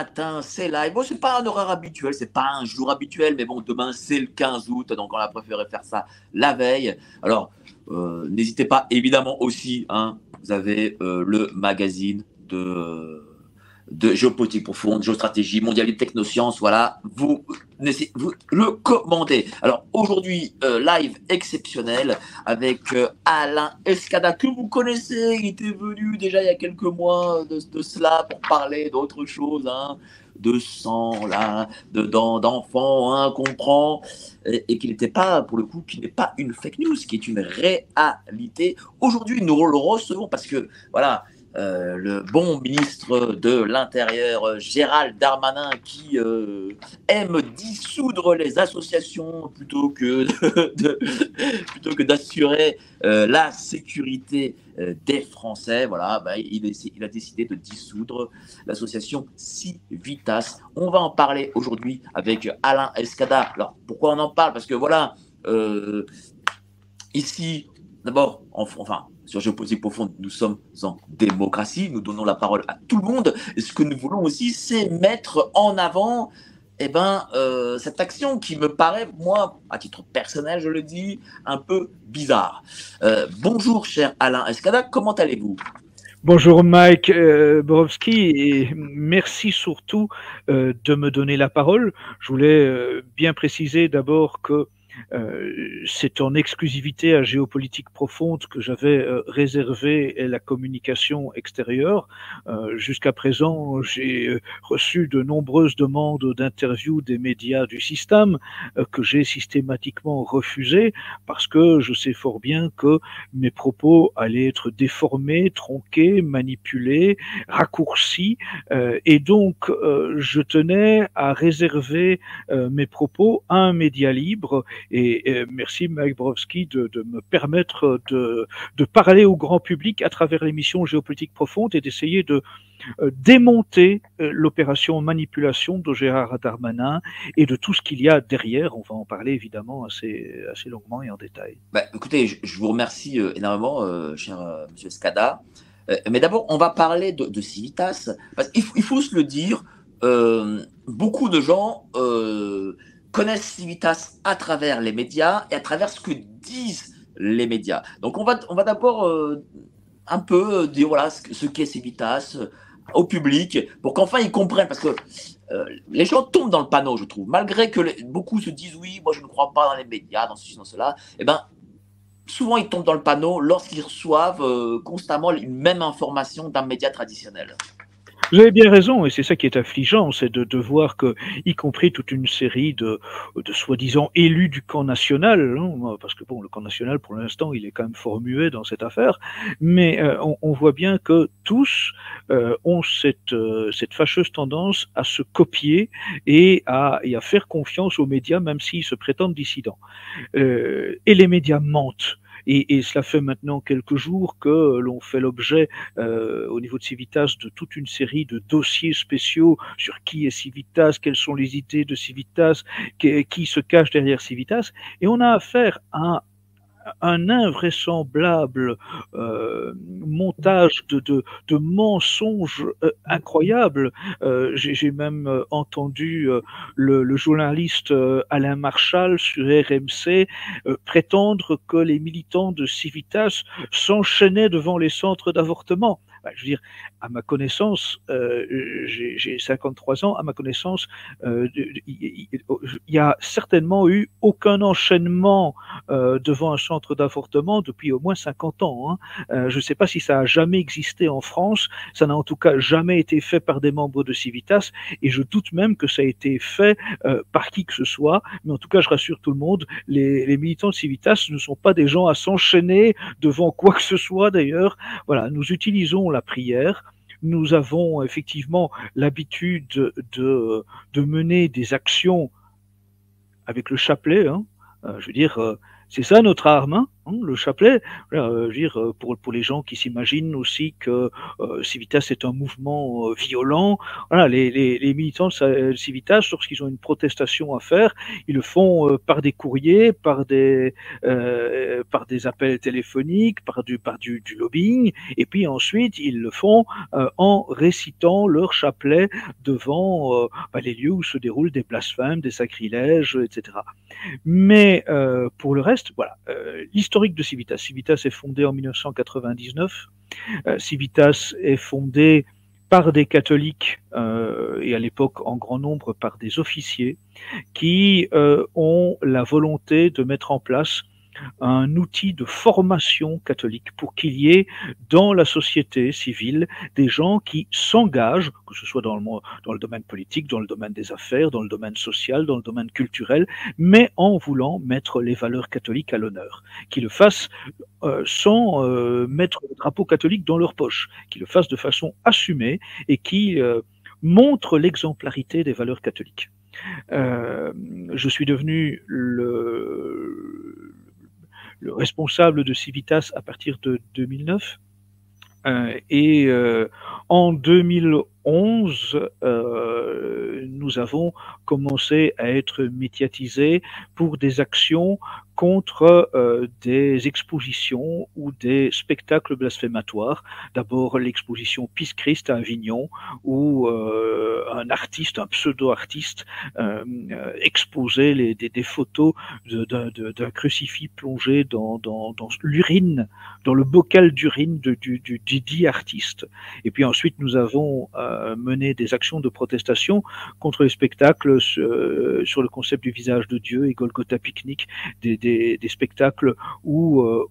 Matin c'est live. Bon, c'est pas un horaire habituel, c'est pas un jour habituel, mais bon, demain c'est le 15 août, donc on a préféré faire ça la veille. Alors, euh, n'hésitez pas, évidemment aussi, hein, vous avez euh, le magazine de de géopolitique profonde, géostratégie, mondialité, technosciences, voilà, vous, le commandez. Alors aujourd'hui, euh, live exceptionnel avec euh, Alain Escada, que vous connaissez, il était venu déjà il y a quelques mois de, cela pour parler d'autre chose, hein, de sang, là, d'enfants, hein, qu'on prend, et, et qu'il n'était pas, pour le coup, qui n'est pas une fake news, qui est une réalité. Aujourd'hui, nous le recevons parce que, voilà, euh, le bon ministre de l'Intérieur, Gérald Darmanin, qui euh, aime dissoudre les associations plutôt que plutôt que d'assurer euh, la sécurité des Français. Voilà, bah, il, il, a décidé de dissoudre l'association Civitas. On va en parler aujourd'hui avec Alain Escada. Alors, pourquoi on en parle? Parce que voilà, ici, d'abord, enfin, sur Géopolitique Profonde, nous sommes en démocratie, nous donnons la parole à tout le monde. Ce que nous voulons aussi, c'est mettre en avant eh ben, euh, cette action qui me paraît, moi, à titre personnel, je le dis, un peu bizarre. Euh, bonjour, cher Alain Escada, comment allez-vous? Bonjour Mike euh, Borowski et merci surtout de me donner la parole. Je voulais bien préciser d'abord que c'est en exclusivité à géopolitique profonde que j'avais euh, réservé la communication extérieure. Euh, jusqu'à présent, j'ai reçu de nombreuses demandes d'interviews des médias du système que j'ai systématiquement refusées parce que je sais fort bien que mes propos allaient être déformés, tronqués, manipulés, raccourcis, et donc je tenais à réserver mes propos à un média libre et, merci Mike Browski de, me permettre de, parler au grand public à travers l'émission Géopolitique Profonde et d'essayer de euh, démonter euh, l'opération manipulation de Gérard Darmanin et de tout ce qu'il y a derrière. On va en parler évidemment assez, longuement et en détail. Bah, écoutez, je, vous remercie euh, énormément, cher Monsieur Scada. mais d'abord, on va parler de, de Civitas. Parce faut, il faut se le dire, beaucoup de gens connaissent Civitas à travers les médias et à travers ce que disent les médias. Donc on va, on va d'abord euh, un peu euh, dire voilà ce, qu'est Civitas euh, au public pour qu'enfin ils comprennent parce que les gens tombent dans le panneau, je trouve. Malgré que beaucoup se disent oui, moi je ne crois pas dans les médias, dans ceci, dans cela, eh ben souvent ils tombent dans le panneau lorsqu'ils reçoivent constamment une même information d'un média traditionnel. Vous avez bien raison, et c'est ça qui est affligeant, c'est de, de, voir que, y compris toute une série de, de soi-disant élus du camp national, hein, parce que bon, le camp national, pour l'instant, il est quand même formulé dans cette affaire, mais euh, on, on, voit bien que tous euh, ont cette, euh, cette fâcheuse tendance à se copier et à, et à faire confiance aux médias, même s'ils se prétendent dissidents. et les médias mentent. Et, et, cela fait maintenant quelques jours que l'on fait l'objet euh, au niveau de Civitas de toute une série de dossiers spéciaux sur qui est Civitas, quelles sont les idées de Civitas, qui, qui se cache derrière Civitas, et on a affaire à un invraisemblable euh, montage de, de, mensonges euh, incroyables. Euh, J'ai même entendu le, le, journaliste Alain Marchal sur RMC prétendre que les militants de Civitas s'enchaînaient devant les centres d'avortement. Bah, je veux dire, à ma connaissance, euh, j'ai 53 ans, à ma connaissance, euh, il y a certainement eu aucun enchaînement euh, devant un centre d'avortement depuis au moins 50 ans. Hein. Euh, je ne sais pas si ça a jamais existé en France, ça n'a en tout cas jamais été fait par des membres de Civitas, et je doute même que ça a été fait par qui que ce soit, mais en tout cas, je rassure tout le monde, les, les militants de Civitas ne sont pas des gens à s'enchaîner devant quoi que ce soit d'ailleurs. Voilà, nous utilisons la prière, nous avons effectivement l'habitude de, mener des actions avec le chapelet. Hein. Euh, je veux dire, euh, c'est ça notre arme. Hein. Hein, le chapelet. Euh, dire, euh, pour, pour les gens qui s'imaginent aussi que euh, Civitas est un mouvement euh, violent, voilà, les, les, les militants de Civitas, lorsqu'ils ont une protestation à faire, ils le font par des courriers, par des, par des appels téléphoniques, par du, par du, du lobbying, et puis ensuite ils le font en récitant leur chapelet devant bah, les lieux où se déroulent des blasphèmes, des sacrilèges, etc. Mais pour le reste, voilà, l'histoire Civitas. Civitas est fondé en 1999. Euh, Civitas est fondé par des catholiques euh, et à l'époque en grand nombre par des officiers qui euh, ont la volonté de mettre en place un outil de formation catholique pour qu'il y ait dans la société civile des gens qui s'engagent, que ce soit dans le, dans le domaine politique, dans le domaine des affaires, dans le domaine social, dans le domaine culturel, mais en voulant mettre les valeurs catholiques à l'honneur, qui le fassent euh, sans euh, mettre le drapeau catholique dans leur poche, qui le fassent de façon assumée et qui euh, montrent l'exemplarité des valeurs catholiques. Euh, je suis devenu le, le responsable de Civitas à partir de 2009. Euh, et euh, en 2011, euh, nous avons commencé à être médiatisés pour des actions contre euh, des expositions ou des spectacles blasphématoires. D'abord l'exposition Peace Christ à Avignon, où euh, un artiste, un pseudo-artiste, euh, exposait les, des, des, photos d'un crucifix plongé dans, dans, dans l'urine, dans le bocal d'urine du, du, dit artiste. Et puis ensuite, nous avons mené des actions de protestation contre les spectacles sur le concept du visage de Dieu et Golgotha Picnic, des, des des, spectacles où euh,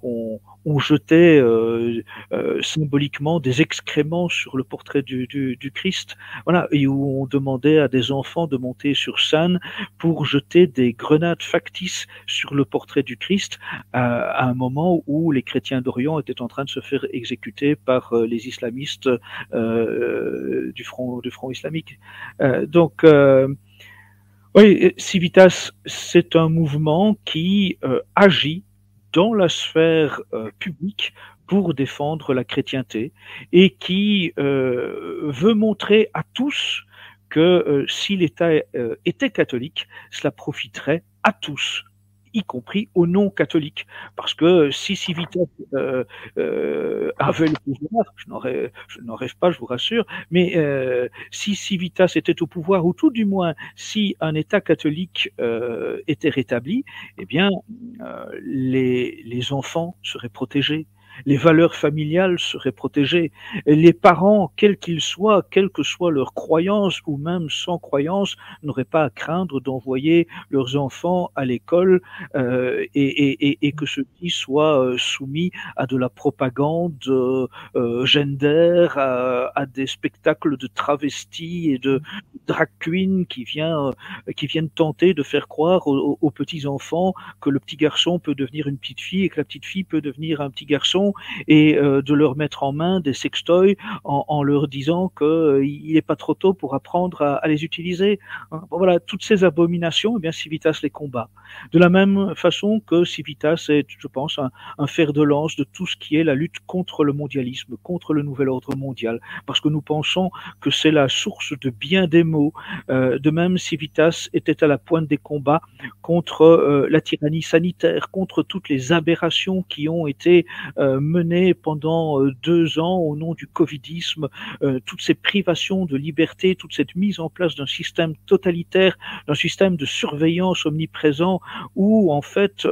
on, jetait euh, euh, symboliquement des excréments sur le portrait du, Christ, voilà, et où on demandait à des enfants de monter sur scène pour jeter des grenades factices sur le portrait du Christ à, un moment où les chrétiens d'Orient étaient en train de se faire exécuter par les islamistes du front du front islamique. donc oui, Civitas, c'est un mouvement qui euh, agit dans la sphère euh, publique pour défendre la chrétienté et qui euh, veut montrer à tous que si l'État était catholique, cela profiterait à tous y compris aux non-catholiques. Parce que si Civitas euh, euh, avait le pouvoir, je n'en rêve pas, je vous rassure, mais euh, si Civitas était au pouvoir, ou tout du moins si un État catholique était rétabli, eh bien, les, les enfants seraient protégés les valeurs familiales seraient protégées. les parents, quels qu'ils soient, quelle que soit leur croyance ou même sans croyance, n'auraient pas à craindre d'envoyer leurs enfants à l'école euh, et, et, et, que ceux-ci soient euh, soumis à de la propagande euh, gender, à, à, des spectacles de travestis et de drag queen qui, vient, qui viennent tenter de faire croire aux, aux petits enfants que le petit garçon peut devenir une petite fille et que la petite fille peut devenir un petit garçon et euh, de leur mettre en main des sextoys en, leur disant qu'il euh, n'est pas trop tôt pour apprendre à, les utiliser. Hein. voilà, toutes ces abominations, eh bien Civitas les combat. De la même façon que Civitas est, je pense, un, fer de lance de tout ce qui est la lutte contre le mondialisme, contre le nouvel ordre mondial, parce que nous pensons que c'est la source de bien des maux. Euh, de même, Civitas était à la pointe des combats contre la tyrannie sanitaire, contre toutes les aberrations qui ont été mené pendant deux ans au nom du Covidisme, toutes ces privations de liberté, toute cette mise en place d'un système totalitaire, d'un système de surveillance omniprésent, où en fait,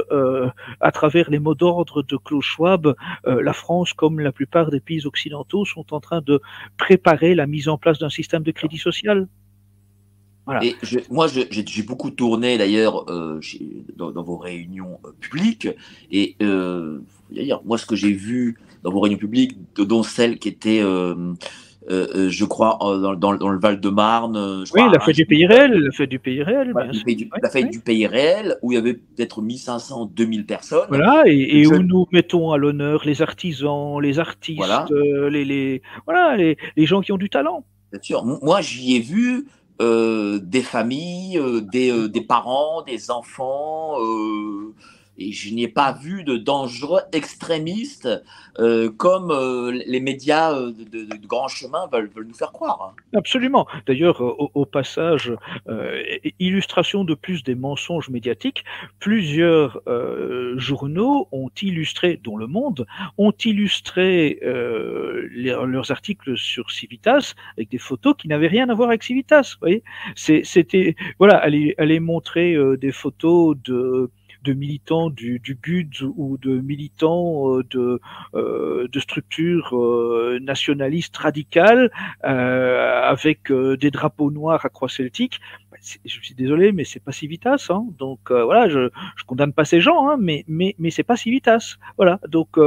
à travers les mots d'ordre de Klaus Schwab, la France, comme la plupart des pays occidentaux, sont en train de préparer la mise en place d'un système de crédit social. Et moi, j'ai beaucoup tourné d'ailleurs euh, dans, vos réunions euh, publiques. Et euh, moi, ce que j'ai vu dans vos réunions publiques, dont celle qui était, je crois, dans, le Val-de-Marne. Oui, la fête du pays réel, la fête du pays réel. la fête du pays réel, où il y avait peut-être 1500, 2000 personnes. Voilà, et, où nous mettons à l'honneur les artisans, les artistes, les, les, voilà, les, les gens qui ont du talent. Bien sûr. Moi, j'y ai vu euh, des familles, euh, euh, des, parents, des enfants, et je n'ai pas vu de dangereux extrémistes euh, comme euh, les médias euh, de, grand chemin veulent, veulent, nous faire croire. Absolument. D'ailleurs, au, passage, illustration de plus des mensonges médiatiques, plusieurs journaux ont illustré, dont Le Monde, ont illustré leurs articles sur Civitas avec des photos qui n'avaient rien à voir avec Civitas. Vous voyez, c'était voilà, aller, aller montrer des photos de de militants du, du GUD ou de militants euh, de, euh, de structures euh, nationalistes radicales avec des drapeaux noirs à croix celtique. Bah, je suis désolé, mais c'est pas Civitas. Hein. Donc voilà, je, je condamne pas ces gens, hein, mais mais mais c'est pas Civitas. Voilà. Donc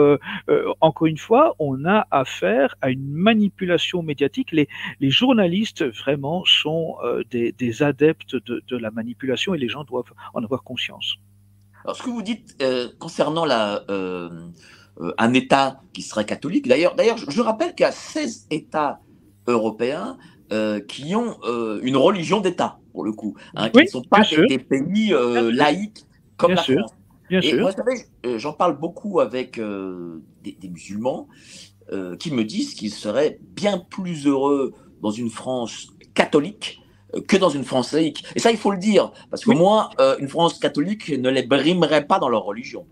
encore une fois, on a affaire à une manipulation médiatique. Les les journalistes vraiment sont des, des adeptes de, de la manipulation et les gens doivent en avoir conscience. Alors, ce que vous dites euh, concernant la, euh, euh, un État qui serait catholique, d'ailleurs, d'ailleurs, je, rappelle qu'il y a 16 États européens qui ont une religion d'État, pour le coup, hein, qui ne sont pas des, pays laïques comme la France. Bien Et sûr. moi, j'en parle beaucoup avec des, des, musulmans qui me disent qu'ils seraient bien plus heureux dans une France catholique que dans une France laïque. Et ça, il faut le dire, parce que moi, euh, une France catholique ne les brimerait pas dans leur religion.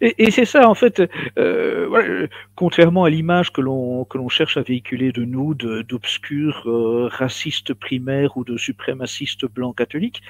Et, c'est ça, en fait, euh, contrairement à l'image que l'on que l'on cherche à véhiculer de nous, d'obscurs euh, racistes primaires ou de suprémacistes blancs catholiques,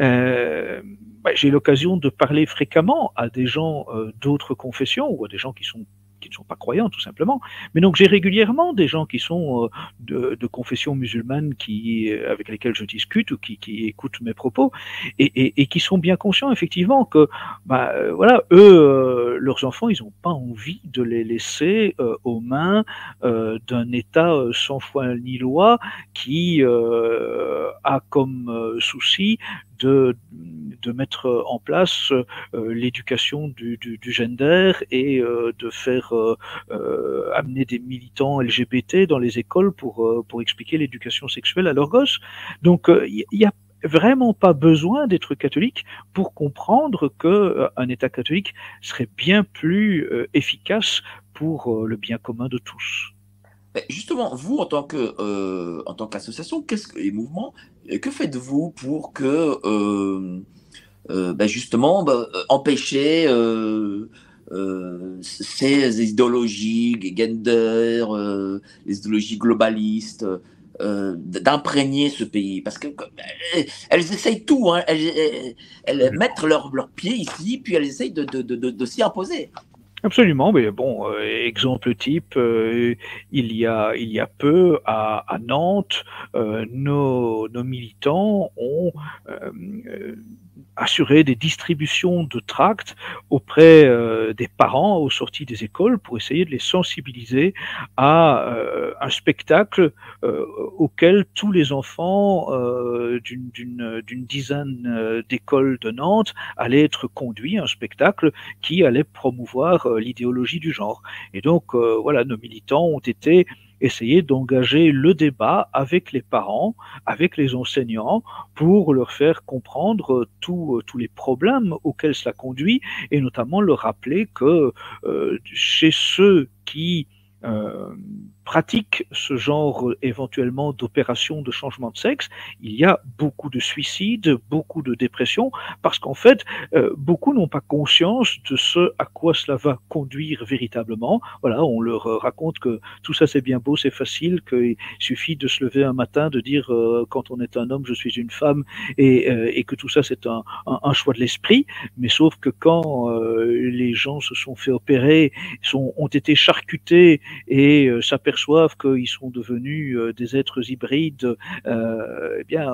euh, bah, j'ai l'occasion de parler fréquemment à des gens d'autres confessions ou à des gens qui sont ne sont pas croyants tout simplement. Mais donc j'ai régulièrement des gens qui sont euh, de, confession musulmane qui, euh, avec lesquels je discute ou qui, écoutent mes propos et, qui sont bien conscients effectivement que bah, euh, voilà eux leurs enfants ils n'ont pas envie de les laisser aux mains d'un État sans foi ni loi qui a comme souci de, mettre en place euh, l'éducation du, du, du, gender et euh, de faire euh, amener des militants LGBT dans les écoles pour, pour expliquer l'éducation sexuelle à leurs gosses. Donc il y, a vraiment pas besoin d'être catholique pour comprendre que un État catholique serait bien plus efficace pour le bien commun de tous. Justement, vous, en tant que en qu'association, qu'est-ce que les mouvements, euh, que faites-vous pour que euh, euh ben justement ben, empêcher ces idéologies, les gender, les idéologies globalistes, d'imprégner ce pays? Parce que elles essayent tout, hein, elles, elles, mettent leurs leur pieds ici, puis elles essayent de, de, de, de s'y imposer. Absolument, mais bon, euh, exemple type, euh, il y a il y a peu à, à Nantes, euh, nos, nos militants ont assurer des distributions de tracts auprès euh, des parents aux sorties des écoles pour essayer de les sensibiliser à euh, un spectacle euh, auquel tous les enfants d'une dizaine d'écoles de Nantes allaient être conduits, un spectacle qui allait promouvoir l'idéologie du genre. Et donc voilà, nos militants ont été essayer d'engager le débat avec les parents, avec les enseignants, pour leur faire comprendre tous les problèmes auxquels cela conduit, et notamment leur rappeler que euh, chez ceux qui euh, pratique ce genre éventuellement d'opération de changement de sexe, il y a beaucoup de suicides, beaucoup de dépressions, parce qu'en fait, euh, beaucoup n'ont pas conscience de ce à quoi cela va conduire véritablement. Voilà, on leur raconte que tout ça c'est bien beau, c'est facile, qu'il suffit de se lever un matin, de dire euh, quand on est un homme, je suis une femme, et, euh, et que tout ça c'est un, un, un, choix de l'esprit. Mais sauf que quand les gens se sont fait opérer, sont, ont été charcutés et s'aperçoivent qu'ils sont devenus des êtres hybrides, eh bien,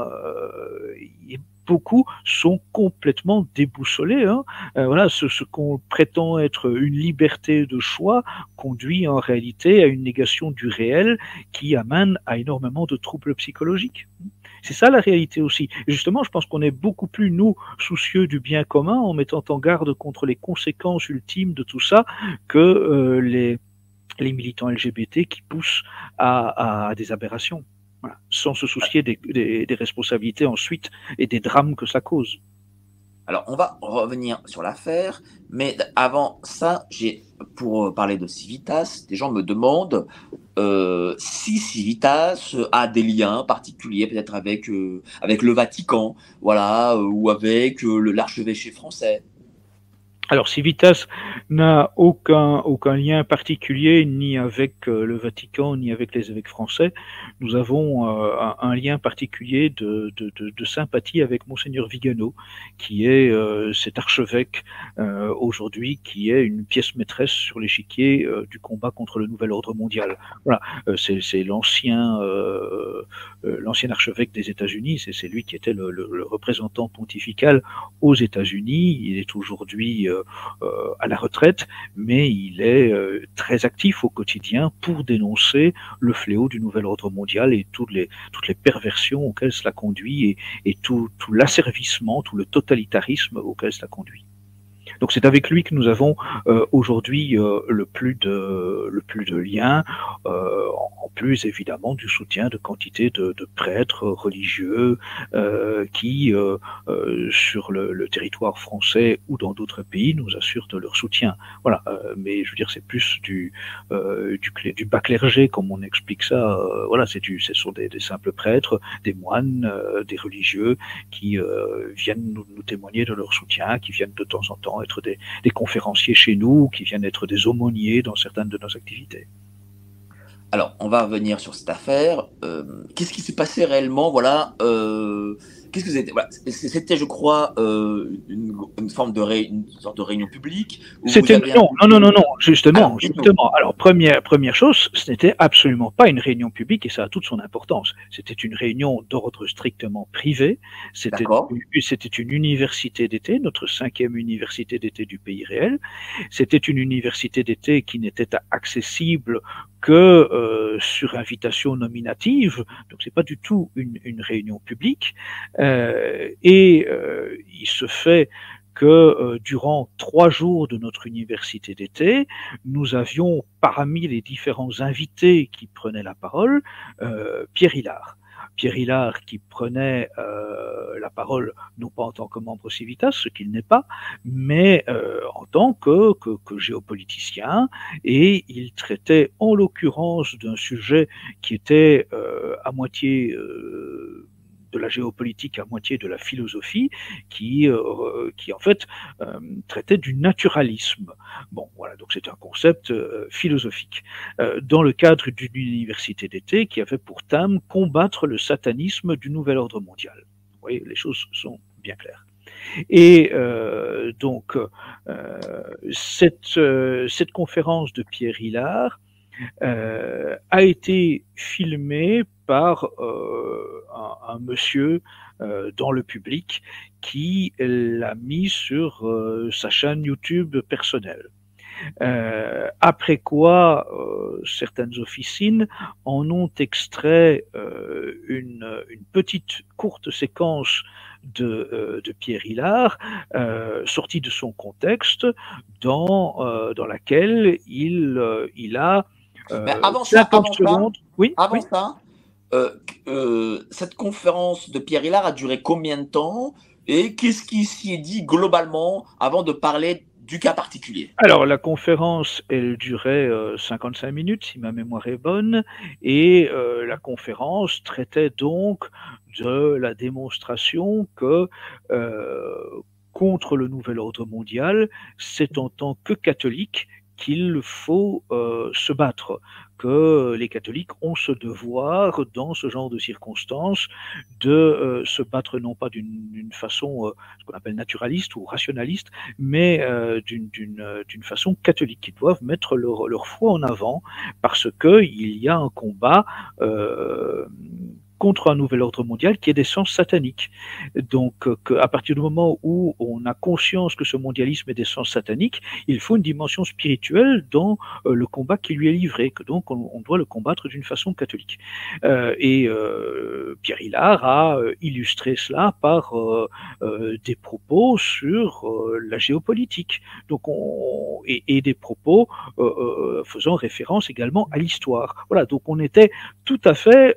beaucoup sont complètement déboussolés. Hein. Euh, voilà, ce, qu'on prétend être une liberté de choix conduit en réalité à une négation du réel qui amène à énormément de troubles psychologiques. C'est ça la réalité aussi. Justement, je pense qu'on est beaucoup plus, nous, soucieux du bien commun en mettant en garde contre les conséquences ultimes de tout ça que euh, les, les militants LGBT qui poussent à, des aberrations sans se soucier des, responsabilités ensuite et des drames que ça cause. Alors, on va revenir sur l'affaire, mais avant ça, j'ai pour parler de Civitas, des gens me demandent euh, si Civitas a des liens particuliers, peut-être avec euh, avec le Vatican, voilà, euh, ou avec euh, l'archevêché français. Alors, Civitas n'a aucun, aucun lien particulier ni avec euh, le Vatican ni avec les évêques français. Nous avons euh, un, lien particulier de, de, de, de, sympathie avec Monseigneur Vigano, qui est euh, cet archevêque euh, aujourd'hui, qui est une pièce maîtresse sur l'échiquier euh, du combat contre le nouvel ordre mondial. Voilà, c'est l'ancien l'ancien archevêque des États-Unis, c'est lui qui était le, le, le représentant pontifical aux États-Unis. Il est aujourd'hui à la retraite, mais il est euh, très actif au quotidien pour dénoncer le fléau du nouvel ordre mondial et toutes les, toutes les perversions auxquelles cela conduit et, et tout, tout l'asservissement, tout le totalitarisme auquel cela conduit. Donc c'est avec lui que nous avons euh, aujourd'hui euh, le plus de le plus de liens, euh, en plus évidemment du soutien de quantité de, de prêtres religieux euh, qui euh, euh, sur le, le, territoire français ou dans d'autres pays nous assurent de leur soutien. Voilà, mais je veux dire c'est plus du du, du bas clergé comme on explique ça. voilà, c'est du ce sont des, des, simples prêtres, des moines, des religieux qui viennent nous, nous témoigner de leur soutien, qui viennent de temps en temps être des, conférenciers chez nous, qui viennent être des aumôniers dans certaines de nos activités. Alors, on va revenir sur cette affaire. Euh, Qu'est-ce qui s'est passé réellement? Voilà. Euh, Qu'est-ce que c'était? Voilà, C'était, je crois, euh, une, une, forme de ré, une sorte de réunion publique. C'était non, non, non, non, non, justement, ah, justement. Alors première première chose, ce n'était absolument pas une réunion publique et ça a toute son importance. C'était une réunion d'ordre strictement privé. C'était c'était une université d'été, notre cinquième université d'été du pays réel. C'était une université d'été qui n'était accessible que euh, sur invitation nominative, donc c'est pas du tout une, une réunion publique. Euh, et euh, il se fait que euh, durant trois jours de notre université d'été, nous avions parmi les différents invités qui prenaient la parole euh, Pierre Hillard. Pierre Hillard qui prenait euh, la parole non pas en tant que membre Civitas, ce qu'il n'est pas, mais euh, en tant que, que, que, géopoliticien, et il traitait en l'occurrence d'un sujet qui était euh, à moitié de la géopolitique à moitié de la philosophie, qui, euh, qui en fait euh, traitait du naturalisme. Bon, voilà, donc c'est un concept euh, philosophique. dans le cadre d'une université d'été qui avait pour thème combattre le satanisme du nouvel ordre mondial. Vous voyez, les choses sont bien claires. Et donc, cette, cette conférence de Pierre Hillard a été filmée par un, un, monsieur dans le public qui l'a mis sur sa chaîne YouTube personnelle. Euh, après quoi, euh, certaines officines en ont extrait euh, une, une, petite courte séquence de, de Pierre Hillard, sortie de son contexte, dans, dans laquelle il, il a Mais avant ça, avant secondes. Ça, oui, avant oui. ça cette conférence de Pierre Hillard a duré combien de temps et qu'est-ce qui s'y est dit globalement avant de parler du cas particulier? Alors, la conférence, elle durait 55 minutes, si ma mémoire est bonne, et la conférence traitait donc de la démonstration que contre le nouvel ordre mondial, c'est en tant que catholique qu'il faut euh, se battre, que les catholiques ont ce devoir, dans ce genre de circonstances, de euh, se battre non pas d'une façon, euh, ce qu'on appelle naturaliste ou rationaliste, mais d'une façon catholique. Ils doivent mettre leur, leur foi en avant parce qu'il y a un combat contre un nouvel ordre mondial qui est d'essence satanique. Donc, euh, à partir du moment où on a conscience que ce mondialisme est d'essence satanique, il faut une dimension spirituelle dans euh, le combat qui lui est livré, que donc on, doit le combattre d'une façon catholique. Euh, et Pierre Hillard a illustré cela par des propos sur la géopolitique, donc on, et, des propos faisant référence également à l'histoire. Voilà, donc on était tout à fait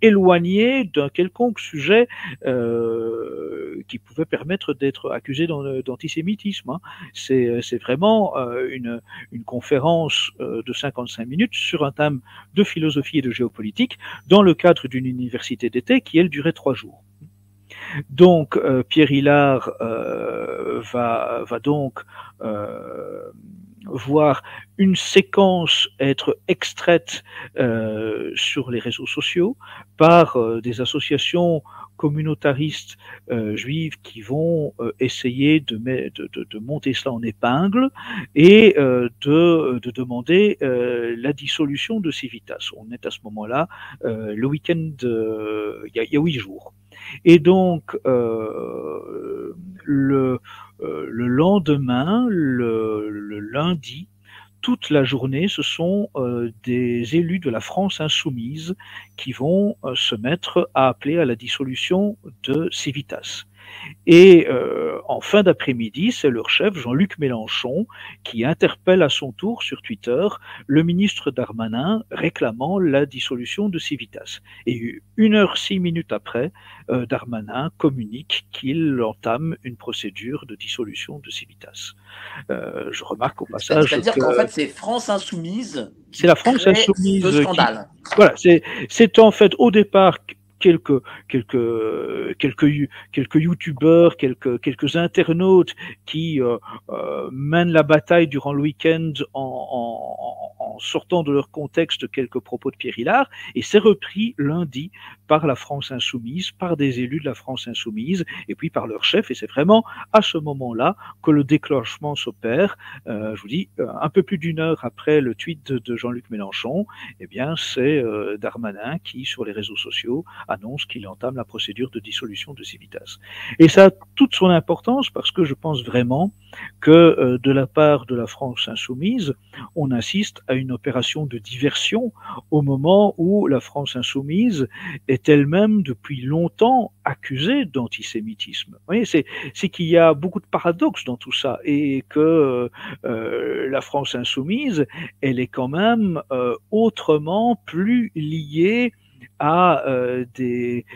éloigné d'un quelconque sujet euh, qui pouvait permettre d'être accusé d'antisémitisme. Hein. C'est vraiment euh, une, conférence de 55 minutes sur un thème de philosophie et de géopolitique dans le cadre d'une université d'été qui, elle, durait trois jours. Donc, Pierre Hillard va, donc voir une séquence être extraite euh, sur les réseaux sociaux par euh, des associations communautaristes euh, juives qui vont essayer de, de, de, monter cela en épingle et de, de, demander la dissolution de Civitas. On est à ce moment-là le week-end, il y, y, a huit jours. Et donc, le le lendemain, le, lundi, toute la journée, ce sont euh, des élus de la France insoumise qui vont euh, se mettre à appeler à la dissolution de Civitas. Et euh, en fin d'après-midi, c'est leur chef, Jean-Luc Mélenchon, qui interpelle à son tour sur Twitter le ministre Darmanin réclamant la dissolution de Civitas. Et une heure six minutes après, euh, Darmanin communique qu'il entame une procédure de dissolution de Civitas. Euh, je remarque au passage. C'est-à-dire qu'en fait, c'est France Insoumise. C'est la France Insoumise. scandale. voilà, c'est en fait au départ quelques quelques quelques quelques youtubeurs, quelques quelques internautes qui euh, euh, mènent la bataille durant le week-end en, en, en, sortant de leur contexte quelques propos de Pierre Hillard, et c'est repris lundi par la France insoumise, par des élus de la France insoumise, et puis par leur chef, et c'est vraiment à ce moment-là que le déclenchement s'opère. Euh, je vous dis, un peu plus d'une heure après le tweet de, Jean-Luc Mélenchon, eh bien c'est Darmanin qui, sur les réseaux sociaux, annonce qu'il entame la procédure de dissolution de Civitas. Et ça a toute son importance parce que je pense vraiment que euh, de la part de la France insoumise, on assiste à une opération de diversion au moment où la France insoumise est elle-même depuis longtemps accusée d'antisémitisme. Vous voyez, c'est, qu'il y a beaucoup de paradoxes dans tout ça et que euh, la France insoumise, elle est quand même euh, autrement plus liée à euh, des,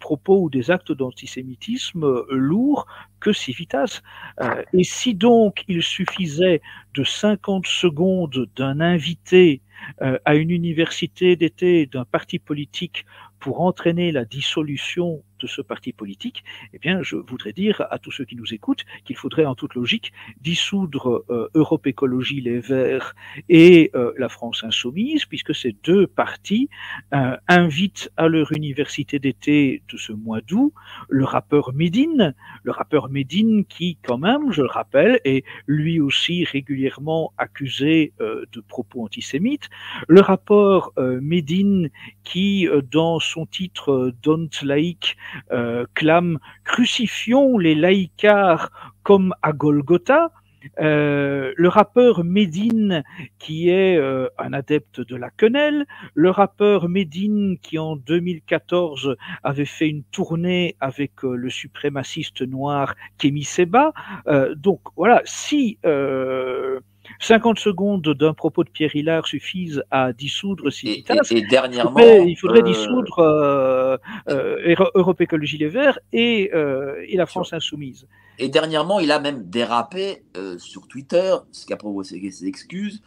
propos ou des actes d'antisémitisme euh, lourds que Civitas. Euh, et si donc il suffisait de 50 secondes d'un invité à une université d'été d'un parti politique pour entraîner la dissolution de ce parti politique, eh bien, je voudrais dire à tous ceux qui nous écoutent qu'il faudrait en toute logique dissoudre euh, Europe Écologie Les Verts et euh, la France Insoumise, puisque ces deux partis euh, invitent à leur université d'été de ce mois d'août le rappeur Médine, le rappeur Médine qui, quand même, je le rappelle, est lui aussi régulièrement accusé de propos antisémites, le rapport Médine qui, dans son titre Don't Like, euh, clame crucifions les laïcars comme à Golgotha. Euh, le rappeur Médine, qui est euh, un adepte de la quenelle, le rappeur Médine, qui en 2014 avait fait une tournée avec le suprémaciste noir Kémy Seba. donc voilà, si 50 secondes d'un propos de Pierre Hillard suffisent à dissoudre Civitas. Et, et, et dernièrement, il faudrait, il faudrait euh, dissoudre euh, euh, Euro- Europe Écologie Les Verts et, et la France Insoumise. Et dernièrement, il a même dérapé sur Twitter, ce qui a provoqué ses excuses,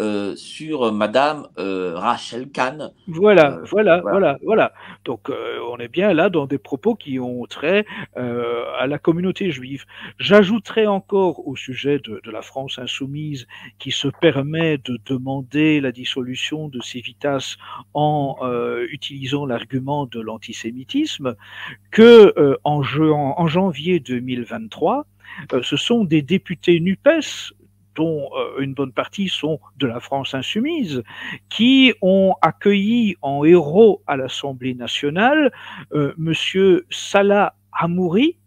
euh, sur Madame euh, Rachel Kahn. Voilà, Euh, voilà, voilà. voilà, voilà. Donc euh, on est bien là dans des propos qui ont trait euh, à la communauté juive. J'ajouterai encore au sujet de, de la France insoumise qui se permet de demander la dissolution de Civitas en euh, utilisant l'argument de l'antisémitisme que euh, en, je- en- en janvier 2023, euh, ce sont des députés NUPES dont euh, une bonne partie sont de la France insoumise, qui ont accueilli en héros à l'Assemblée nationale euh, Monsieur Salah Hamouri,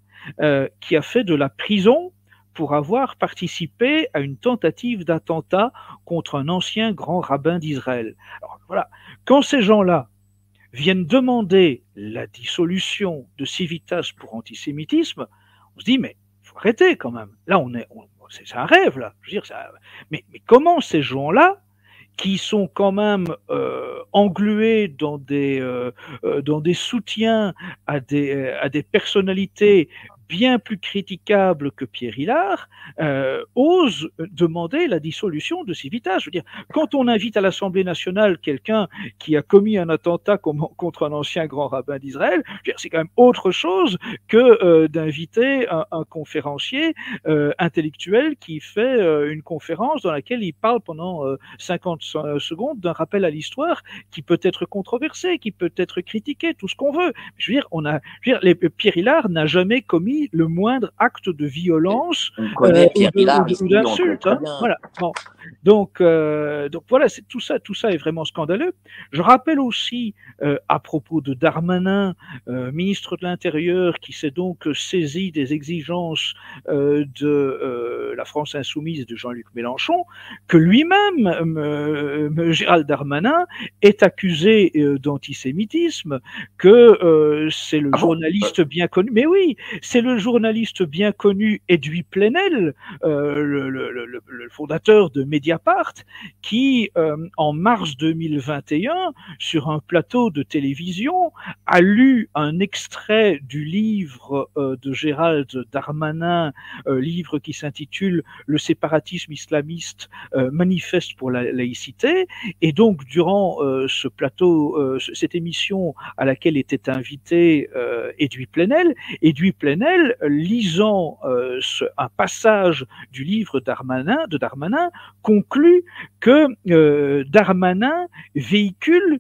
euh, qui a fait de la prison pour avoir participé à une tentative d'attentat contre un ancien grand rabbin d'Israël. Alors voilà, quand ces gens-là viennent demander la dissolution de Civitas pour antisémitisme, on se dit mais faut arrêter quand même. Là on est, c'est un rêve là. Je veux dire, mais, mais comment ces gens-là qui sont quand même euh, englués dans des euh, euh, dans des soutiens à des à des personnalités bien plus critiquables que Pierre Hillard, euh, osent demander la dissolution de Civitas. Je veux dire, quand on invite à l'Assemblée nationale quelqu'un qui a commis un attentat contre un ancien grand rabbin d'Israël, c'est quand même autre chose que euh, d'inviter un, conférencier euh, intellectuel qui fait euh, une conférence dans laquelle il parle pendant euh, 50 se- secondes d'un rappel à l'histoire qui peut être controversé, qui peut être critiqué, tout ce qu'on veut. Je veux dire, on a, je veux dire, Pierre Hillard n'a jamais commis le moindre acte de violence euh, ou d'insulte. hein. Voilà. Bon. Donc, euh, donc voilà, c'est tout ça, tout ça est vraiment scandaleux. Je rappelle aussi euh, à propos de Darmanin, euh, ministre de l'Intérieur, qui s'est donc saisi des exigences de la France insoumise et de Jean-Luc Mélenchon, que lui-même, Gérald Darmanin, est accusé d'antisémitisme, que c'est le Ah journaliste bien connu. Mais oui, c'est le journaliste bien connu Edoui Plenel, euh, le, fondateur de Mediapart, qui, euh, en mars 2021, sur un plateau de télévision, a lu un extrait du livre euh, de Gérald Darmanin, livre qui s'intitule Le séparatisme islamiste, manifeste pour la laïcité. Et donc, durant ce plateau, ce- cette émission à laquelle était invité Edoui Plenel, Edoui Plenel, lisant euh, un passage du livre Darmanin, de Darmanin, conclut que euh, Darmanin véhicule,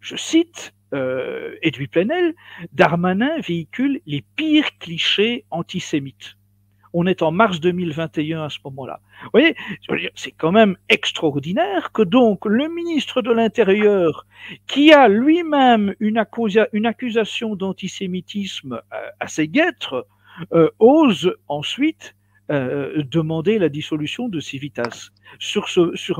je cite, euh, Plenel, Darmanin véhicule les pires clichés antisémites. On est en mars 2021 à ce moment-là. Vous voyez, c'est quand même extraordinaire que donc le ministre de l'Intérieur, qui a lui-même une, accusa- une accusation d'antisémitisme euh, assez guêtre, euh, ose ensuite euh, demander la dissolution de Civitas sur,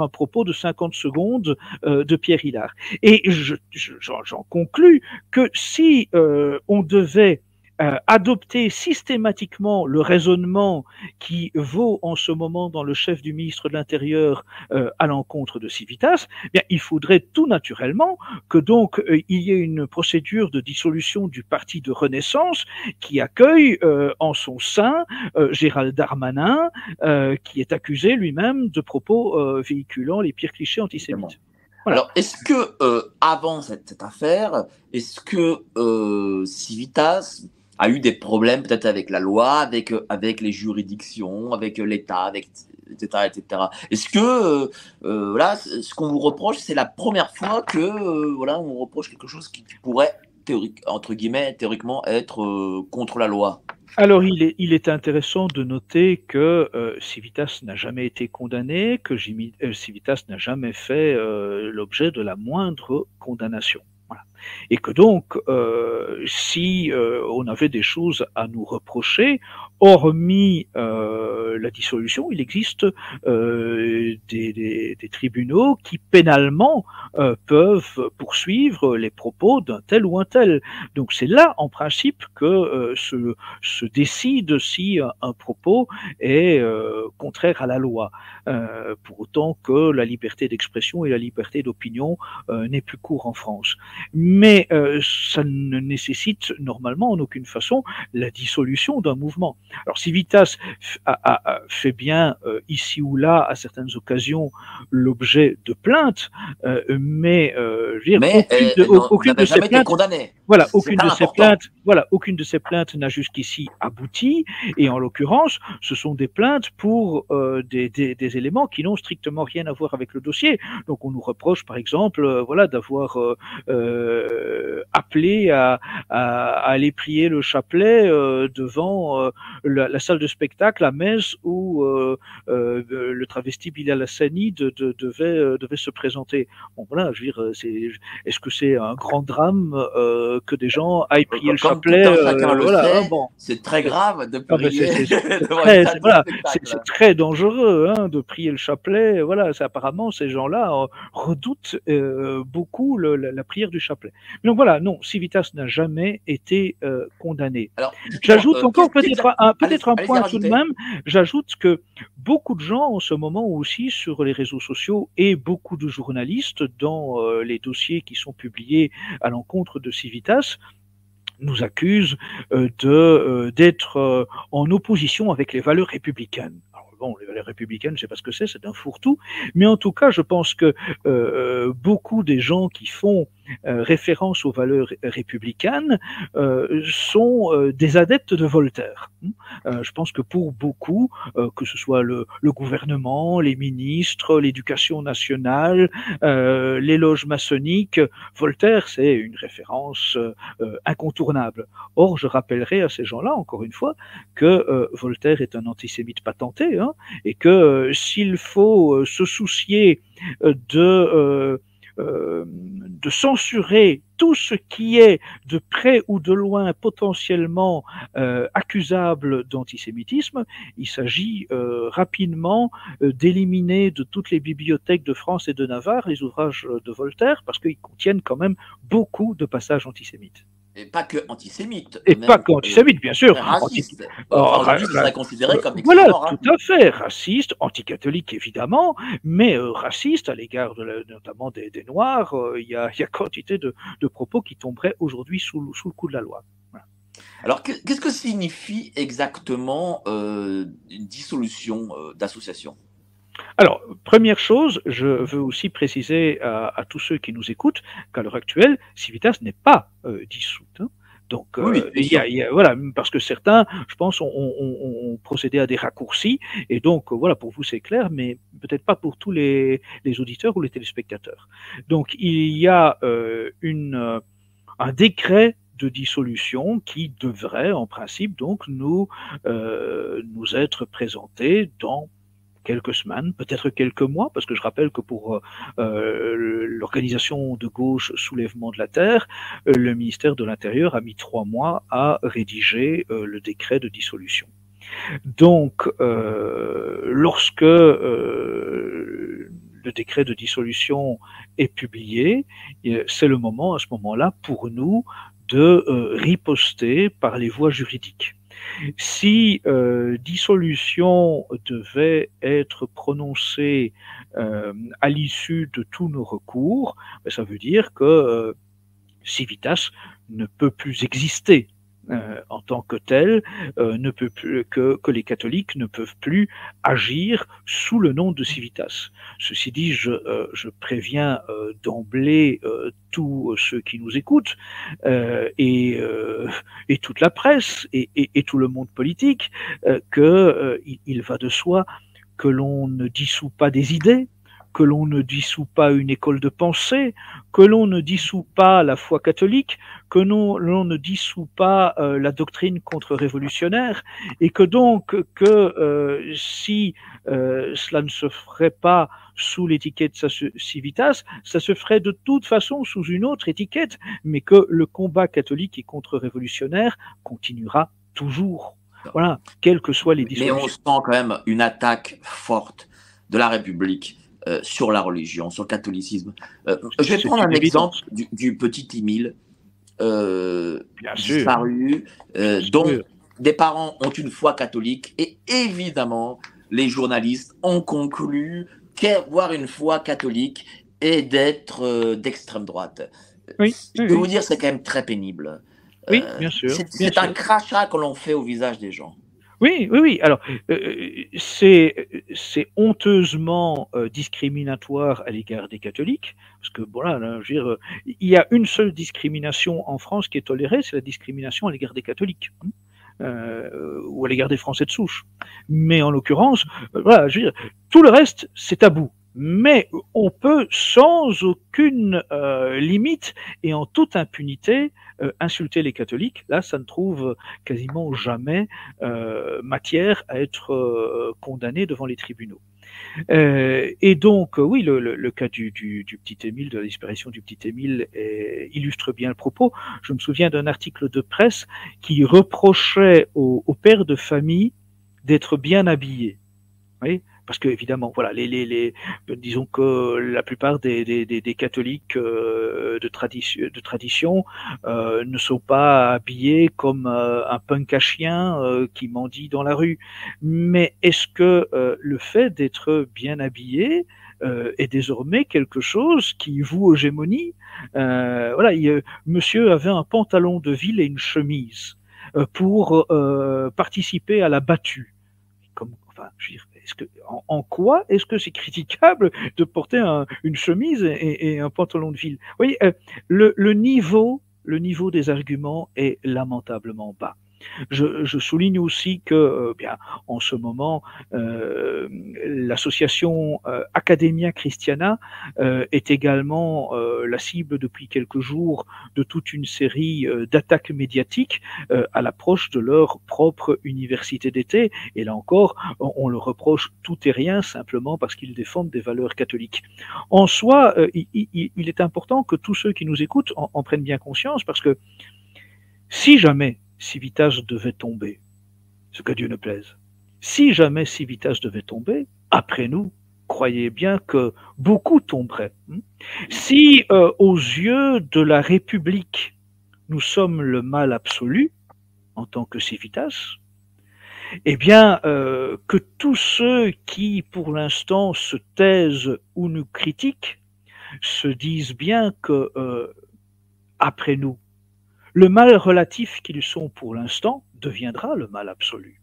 un propos de 50 secondes de Pierre Hillard. Et je- je- j'en conclus que si on devait euh, adopter systématiquement le raisonnement qui vaut en ce moment dans le chef du ministre de l'Intérieur euh, à l'encontre de Civitas, eh bien, il faudrait tout naturellement que donc euh, il y ait une procédure de dissolution du parti de Renaissance qui accueille euh, en son sein euh, Gérald Darmanin, euh, qui est accusé lui-même de propos euh, véhiculant les pires clichés antisémites. Voilà. Alors, est-ce que euh, avant cette, cette affaire, est-ce que euh, Civitas a eu des problèmes peut-être avec la loi, avec euh, avec les juridictions, avec euh, l'État, avec etc. etc. Est-ce que euh, ce qu'on vous reproche, c'est la première fois que voilà, on reproche quelque chose qui, pourrait théorique entre guillemets théoriquement être contre la loi? Alors, il est, il est intéressant de noter que Civitas n'a jamais été condamné, que Jimmy- Civitas n'a jamais fait l'objet de la moindre condamnation. Et que donc, euh, si euh, on avait des choses à nous reprocher, hormis euh, la dissolution, il existe euh, des, tribunaux qui pénalement euh, peuvent poursuivre les propos d'un tel ou un tel. Donc c'est là, en principe, que euh, se, décide si un, propos est contraire à la loi, pour autant que la liberté d'expression et la liberté d'opinion n'est plus court en France. Mais ça ne nécessite normalement en aucune façon la dissolution d'un mouvement. Alors Civitas a, a fait bien euh, ici ou là, à certaines occasions, l'objet de plaintes, euh, mais, euh, je veux dire, Mais aucune de, euh, non, aucune n'avait de ces plaintes voilà, aucune de ces plaintes, voilà, aucune de ces plaintes n'a jusqu'ici abouti. Et en l'occurrence, ce sont des plaintes pour euh, des, des, des éléments qui n'ont strictement rien à voir avec le dossier. Donc, on nous reproche, par exemple, euh, voilà, d'avoir euh, euh, appelé à, à, à aller prier le chapelet euh, devant euh, la, la salle de spectacle à Metz où euh, euh, le travesti Bilal Hassani de, de- devait, euh, devait se présenter. Bon, voilà, je veux dire, c'est, est-ce que c'est un grand drame que des gens aillent prier le chapelet voilà, hein, bon. C'est très grave de Ah, ben, prier c'est- c'est-. C'est très dangereux hein, de prier le chapelet. Voilà, c'est apparemment ces gens-là redoutent beaucoup le- la, la prière du chapelet. Donc voilà, non, Civitas n'a jamais été condamné. Alors, J'ajoute encore peut-être un, peut-être un point tout de même. J'ajoute que beaucoup de gens en ce moment aussi sur les réseaux sociaux et beaucoup de journalistes dans euh, les dossiers qui sont publiés à l'encontre de Civitas nous accusent euh, de euh, d'être en opposition avec les valeurs républicaines. Alors bon, les valeurs républicaines, je sais pas ce que c'est, c'est un fourre-tout, mais en tout cas, je pense que beaucoup des gens qui font référence aux valeurs républicaines euh, sont euh, des adeptes de Voltaire. Euh, je pense que pour beaucoup, euh, que ce soit le, le gouvernement, les ministres, l'éducation nationale, euh, les loges maçonniques, Voltaire, c'est une référence euh, euh, incontournable. Or, je rappellerai à ces gens-là, encore une fois, que euh, Voltaire est un antisémite patenté, hein, et que euh, s'il faut euh, se soucier euh, de euh, de censurer tout ce qui est de près ou de loin potentiellement euh, accusable d'antisémitisme, il s'agit euh, rapidement d'éliminer de toutes les bibliothèques de France et de Navarre les ouvrages de Voltaire parce qu'ils contiennent quand même beaucoup de passages antisémites. Et pas que antisémite. Et pas qu'antisémite, bien sûr. euh, Raciste. Oh, Aujourd'hui, ce ra- serait considéré comme Voilà, raciste. tout à fait. Raciste, anticatholique évidemment, mais euh, raciste à l'égard de la- notamment des, des Noirs. euh, Il y, y a quantité de, de propos qui tomberaient aujourd'hui sous, le- sous le coup de la loi. Alors, que- qu'est-ce que signifie exactement euh, une dissolution euh, d'association? Alors, première chose, je veux aussi préciser à, à tous ceux qui nous écoutent qu'à l'heure actuelle, Civitas n'est pas euh, dissoute. hein. Donc, euh, Oui, il y a, il y a- voilà, parce que certains, je pense, ont, ont- ont- procédé à des raccourcis, et donc euh, voilà, pour vous c'est clair, mais peut-être pas pour tous les, les auditeurs ou les téléspectateurs. Donc, il y a euh, une, euh, un décret de dissolution qui devrait, en principe, donc nous euh, nous être présenté dans quelques semaines, peut-être quelques mois, parce que je rappelle que pour euh, l'organisation de gauche Soulèvement de la Terre, euh, le ministère de l'Intérieur a mis trois mois à rédiger euh, le décret de dissolution. Donc, euh, lorsque euh, le décret de dissolution est publié, c'est le moment, à ce moment-là, pour nous, de euh, riposter par les voies juridiques. Si euh, dissolution devait être prononcée euh, à l'issue de tous nos recours, ben, ça veut dire que euh, Civitas ne peut plus exister euh, en tant que tel, euh, ne peut que, que les catholiques ne peuvent plus agir sous le nom de Civitas. Ceci dit, je, euh, je préviens d'emblée tous ceux qui nous écoutent et, et toute la presse et, et, tout le monde politique euh, que euh, il, il va de soi que l'on ne dissout pas des idées, que l'on ne dissout pas une école de pensée, que l'on ne dissout pas la foi catholique, que l'on ne dissout pas euh, la doctrine contre-révolutionnaire, et que donc que euh, si euh, cela ne se ferait pas sous l'étiquette civitas, ça se ferait de toute façon sous une autre étiquette, mais que le combat catholique et contre-révolutionnaire continuera toujours. Voilà, quelles que soient les discussions. Mais on sent quand même une attaque forte de la République euh, sur la religion, sur le catholicisme. Euh, je vais prendre un exemple du, petit Émile euh, disparu, dont des parents ont une foi catholique et évidemment les journalistes ont conclu qu'avoir une foi catholique est d'être d'extrême droite. Oui, je peux vous dire, c'est quand même très pénible. Oui, bien sûr. C'est un crachat que l'on fait au visage des gens. Oui, oui, oui. Alors, euh, c'est honteusement euh, discriminatoire à l'égard des catholiques, parce que voilà, là, je veux dire, il y a une seule discrimination en France qui est tolérée, c'est la discrimination à l'égard des catholiques. Hein, euh, ou à l'égard des Français de souche. Mais en l'occurrence, voilà, je veux dire, tout le reste, c'est tabou mais on peut sans aucune euh, limite et en toute impunité euh, insulter les catholiques. Là, ça ne trouve quasiment jamais euh, matière à être condamné devant les tribunaux. et donc, oui, le, cas du, petit Émile, de la disparition du petit Émile, illustre bien le propos. Je me souviens d'un article de presse qui reprochait aux, pères de famille d'être bien habillés. Parce que évidemment, voilà, les, les, les, disons que la plupart des, des, des, catholiques euh, de, tradition, de tradition euh, ne sont pas habillés comme euh, un punk à chien euh, qui mendie dans la rue. Mais est-ce que euh, le fait d'être bien habillé est désormais quelque chose qui vous hégémonie Voilà, Monsieur avait un pantalon de ville et une chemise pour participer à la battue. Comme, enfin, je veux dire, en, quoi est-ce que c'est critiquable de porter une chemise et, un pantalon de ville? Vous euh, le, niveau, le niveau des arguments est lamentablement bas. Je, je, souligne aussi que, euh, bien, en ce moment, euh, l'association euh, Academia Christiana euh, est également euh, la cible depuis quelques jours de toute une série d'attaques médiatiques à l'approche de leur propre université d'été. Et là encore, on, le reproche tout et rien simplement parce qu'ils défendent des valeurs catholiques. En soi, il, il, il, est important que tous ceux qui nous écoutent en, en prennent bien conscience parce que si jamais Civitas devait tomber, ce que Dieu ne plaise. Si jamais Civitas devait tomber, après nous, croyez bien que beaucoup tomberaient. Hmm? Si euh, aux yeux de la République, nous sommes le mal absolu en tant que Civitas, eh bien, euh, que tous ceux qui, pour l'instant, se taisent ou nous critiquent, se disent bien que, euh, après nous, le mal relatif qu'ils sont pour l'instant deviendra le mal absolu.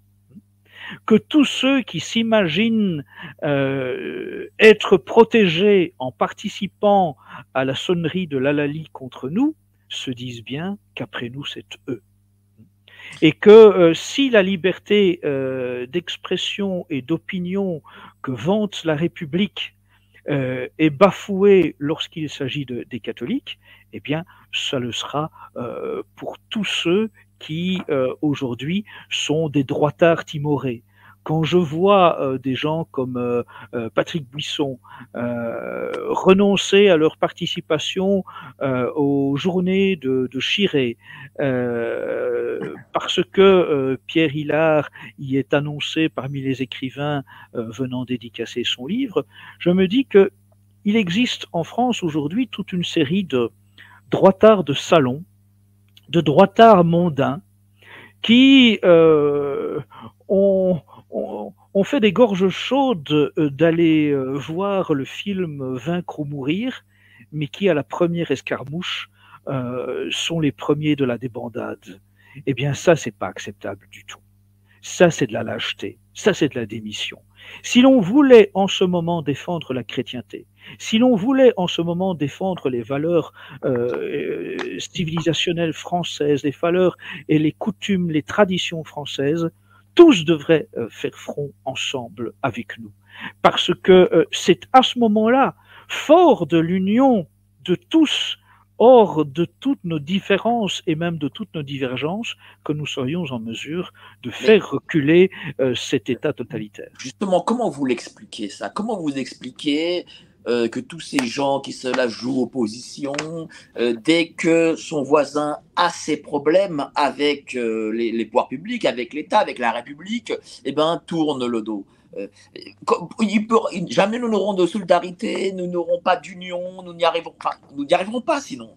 Que tous ceux qui s'imaginent euh, être protégés en participant à la sonnerie de l'Alali contre nous se disent bien qu'après nous c'est eux. Et que euh, si la liberté euh, d'expression et d'opinion que vante la République euh, est bafoué lorsqu'il s'agit de, des catholiques, eh bien, ça le sera euh, pour tous ceux qui euh, aujourd'hui sont des droitards timorés quand je vois euh, des gens comme euh, euh, Patrick Buisson renoncer à leur participation aux journées de, de Chiré, parce que Pierre Hillard y est annoncé parmi les écrivains venant dédicacer son livre, je me dis que il existe en France aujourd'hui toute une série de droitards de salon, de droitards mondains, qui euh, ont, on, fait des gorges chaudes euh, d'aller euh, voir le film Vaincre ou mourir, mais qui, à la première escarmouche, euh, sont les premiers de la débandade. Eh bien, ça, c'est pas acceptable du tout. Ça, c'est de la lâcheté. Ça, c'est de la démission. Si l'on voulait en ce moment défendre la chrétienté, si l'on voulait en ce moment défendre les valeurs civilisationnelles françaises, les valeurs et les coutumes, les traditions françaises, tous devraient euh, faire front ensemble avec nous. parce que c'est à ce moment-là, fort de l'union de tous, hors de toutes nos différences et même de toutes nos divergences, que nous serions en mesure de faire reculer euh, cet État totalitaire. Justement, comment vous l'expliquez ça? Comment vous expliquez euh, que tous ces gens qui se la jouent opposition, euh, dès que son voisin a ses problèmes avec les, les, pouvoirs publics, avec l'État, avec la République, eh ben, tourne le dos. Euh, jamais nous n'aurons de solidarité, nous n'aurons pas d'union, nous n'y arriverons pas, nous n'y arriverons pas sinon.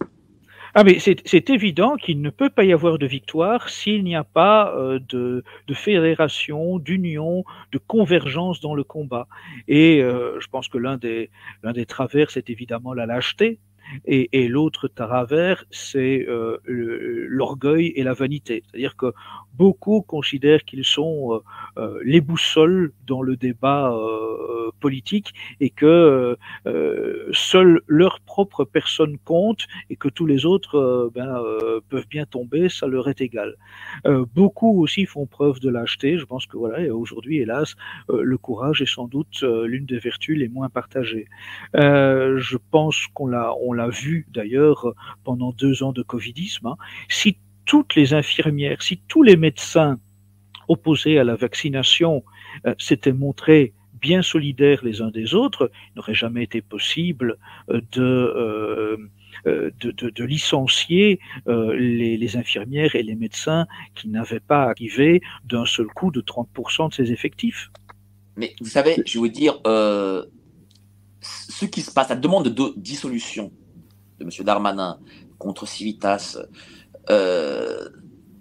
Ah mais c'est évident qu'il ne peut pas y avoir de victoire s'il n'y a pas euh, de, de, fédération, d'union, de convergence dans le combat. Et euh, je pense que l'un des, l'un des travers, c'est évidemment la lâcheté. Et, et l'autre travers, c'est euh, l'orgueil et la vanité. C'est-à-dire que beaucoup considèrent qu'ils sont euh, euh, les boussoles dans le débat euh, politique et que seule leur propre personne compte et que tous les autres ben, peuvent bien tomber, ça leur est égal. beaucoup aussi font preuve de lâcheté. Je pense que voilà, aujourd'hui, hélas, le courage est sans doute l'une des vertus les moins partagées. je pense qu'on l'a on l'a vu d'ailleurs pendant deux ans de covidisme. Hein. Si toutes les infirmières, si tous les médecins opposés à la vaccination euh, s'étaient montrés bien solidaires les uns des autres, il n'aurait jamais été possible euh, euh, de, de, licencier les, infirmières et les médecins qui n'avaient pas arrivé d'un seul coup de 30% de ses effectifs. Mais vous savez, je vous dire, ce qui se passe, la demande de dissolution de M. Darmanin contre Civitas, euh,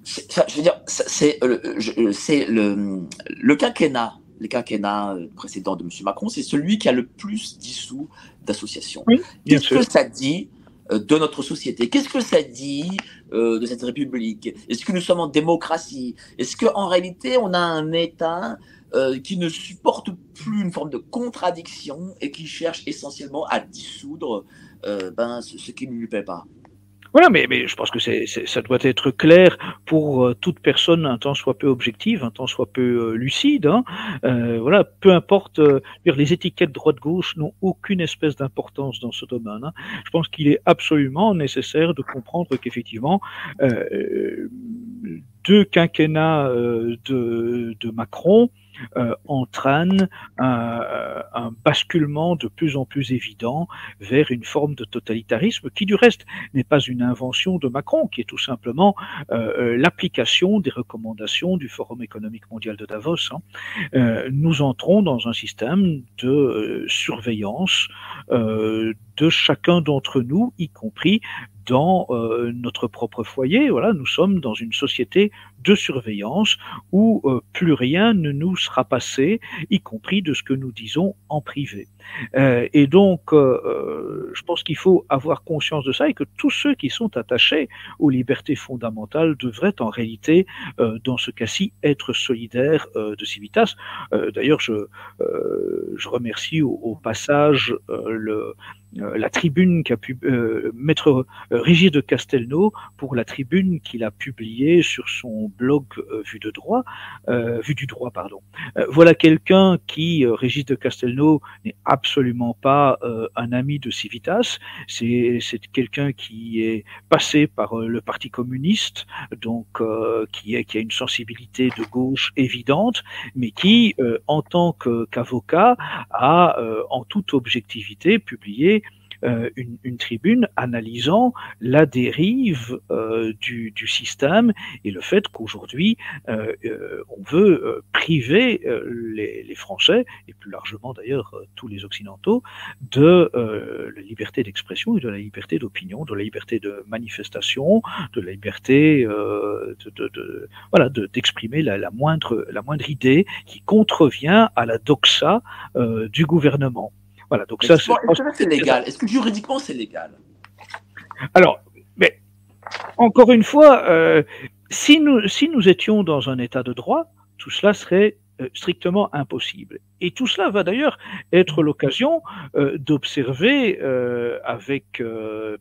je veux dire, c'est euh, le, le quinquennat, les quinquennats euh, précédents de M. Macron, c'est celui qui a le plus dissous d'associations. Qu'est-ce que ça dit de notre société? Qu'est-ce que ça dit de cette République? Est-ce que nous sommes en démocratie? Est-ce qu'en réalité, on a un État qui ne supporte plus une forme de contradiction et qui cherche essentiellement à dissoudre ben, ce, qui ne lui plaît pas voilà, mais, mais je pense que ça doit être clair pour euh, toute personne un temps soit peu objective, un temps soit peu euh, lucide. Hein. Euh, voilà, peu importe, les étiquettes droite-gauche n'ont aucune espèce d'importance dans ce domaine. Hein. Je pense qu'il est absolument nécessaire de comprendre qu'effectivement, deux quinquennats de, de Macron euh, entraîne un, un, basculement de plus en plus évident vers une forme de totalitarisme qui du reste n'est pas une invention de Macron, qui est tout simplement euh, euh l'application des recommandations du Forum économique mondial de Davos. Hein. Euh, nous entrons dans un système de euh, surveillance de chacun d'entre nous, y compris dans euh, notre propre foyer. Voilà, nous sommes dans une société de surveillance où euh, plus rien ne nous sera passé, y compris de ce que nous disons en privé. Euh, et donc, je pense qu'il faut avoir conscience de ça et que tous ceux qui sont attachés aux libertés fondamentales devraient en réalité, dans ce cas-ci, être solidaires de Civitas. D'ailleurs, je, je remercie au, au passage le euh, la tribune qu'a pu euh, mettre euh, Régis de Castelnau pour la tribune qu'il a publiée sur son blog Vue de droit, Vue du droit, pardon. voilà quelqu'un qui, Régis de Castelnau, n'est absolument pas un ami de Civitas. C'est quelqu'un qui est passé par le Parti communiste, donc qui, a une sensibilité de gauche évidente, mais qui, en tant qu'avocat, a en toute objectivité publié euh, une, une, tribune analysant la dérive euh, du, du, système et le fait qu'aujourd'hui euh, euh on veut euh, priver les, les, Français et plus largement d'ailleurs tous les Occidentaux de la liberté d'expression et de la liberté d'opinion, de la liberté de manifestation, de la liberté de, de, de, voilà d'exprimer la, la, moindre la moindre idée qui contrevient à la doxa du gouvernement. Voilà, donc ça, c'est légal? Est-ce que juridiquement c'est légal? Alors, mais encore une fois, euh, si nous si nous étions dans un état de droit, tout cela serait euh, strictement impossible. Et tout cela va d'ailleurs être l'occasion euh, d'observer avec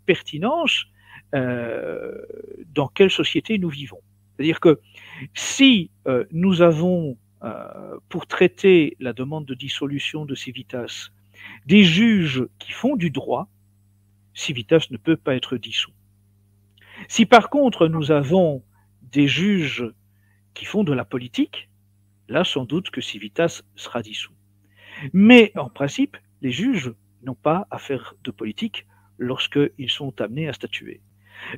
pertinence dans quelle société nous vivons. C'est-à-dire que si nous avons pour traiter la demande de dissolution de Civitas des juges qui font du droit, Civitas ne peut pas être dissous. Si par contre nous avons des juges qui font de la politique, là sans doute que Civitas sera dissous. Mais en principe, les juges n'ont pas à faire de politique lorsqu'ils sont amenés à statuer.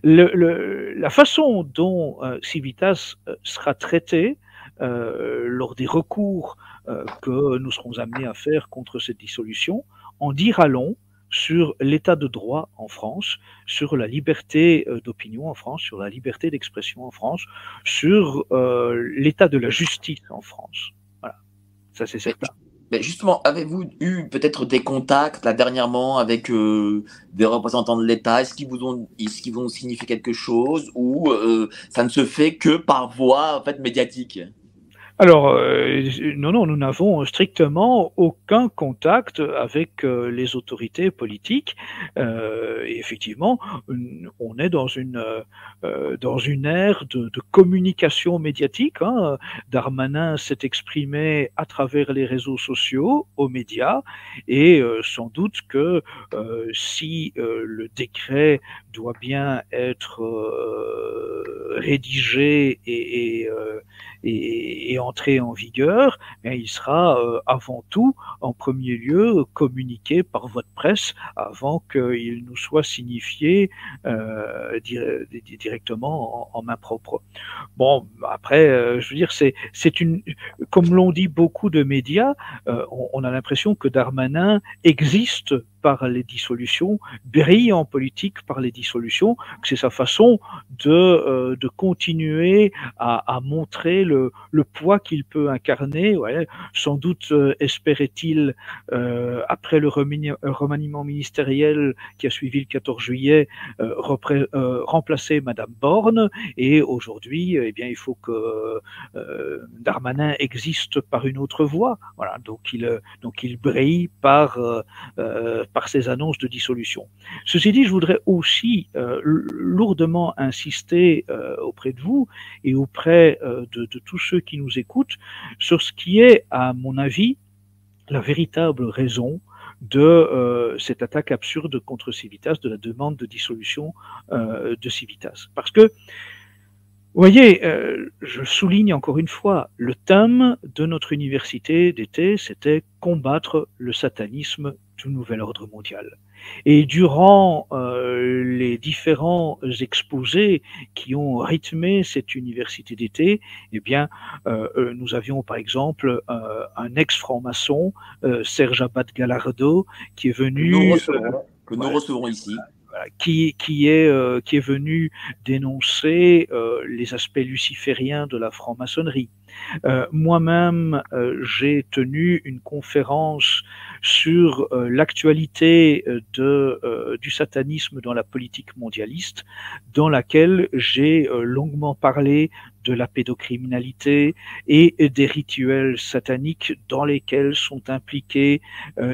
La façon dont euh, Civitas euh, sera traité euh, lors des recours que nous serons amenés à faire contre cette dissolution en dira long sur l'état de droit en France, sur la liberté euh, d'opinion en France, sur la liberté d'expression en France, sur euh, l'état de la justice en France. Voilà, ça c'est certain. Mais justement, avez-vous eu peut-être des contacts là dernièrement avec euh, des représentants de l'État? Est-ce qu'ils vous ont, est-ce qu'ils vont signifier quelque chose ou euh, ça ne se fait que par voie en fait médiatique? Alors, euh, non, non, nous n'avons strictement aucun contact avec euh, les autorités politiques. Euh, effectivement, on est dans une euh, dans une ère de, communication médiatique. Hein. Darmanin s'est exprimé à travers les réseaux sociaux, aux médias, et euh, sans doute que si le décret doit bien être rédigé et, et, et, et entrer en vigueur, il sera euh, avant tout, en premier lieu, communiqué par votre presse avant qu'il nous soit signifié euh, directement en, main propre. Bon, après, euh, je veux dire, c'est une, comme l'ont dit beaucoup de médias, euh, on a l'impression que Darmanin existe par les dissolutions, brille en politique par les dissolutions, c'est sa façon de, euh, de continuer à, à montrer le, le poids qu'il peut incarner. Ouais. Sans doute euh, espérait-il, euh, après le remaniement ministériel qui a suivi le 14 juillet, euh, euh, remplacer Madame Borne. Et aujourd'hui, eh bien, il faut que Darmanin existe par une autre voie. Voilà. Donc il, donc il brille par par ces annonces de dissolution. Ceci dit, je voudrais aussi euh, lourdement insister euh, auprès de vous et auprès euh, de, tous ceux qui nous écoutent sur ce qui est, à mon avis, la véritable raison de cette attaque absurde contre Civitas, de la demande de dissolution de Civitas. Parce que voyez, je souligne encore une fois, le thème de notre université d'été, c'était combattre le satanisme du nouvel ordre mondial. Et durant euh, les différents exposés qui ont rythmé cette université d'été, eh bien, euh, nous avions par exemple euh, un ex-franc-maçon, euh, Serge Abad Galardo, qui est venu... Que nous recevons, que nous recevons ici qui, qui, est, euh, qui est venu dénoncer euh, les aspects lucifériens de la franc-maçonnerie. Euh, Moi-même, euh, j'ai tenu une conférence sur euh, l'actualité de, du satanisme dans la politique mondialiste, dans laquelle j'ai longuement parlé de la pédocriminalité et des rituels sataniques dans lesquels sont impliqués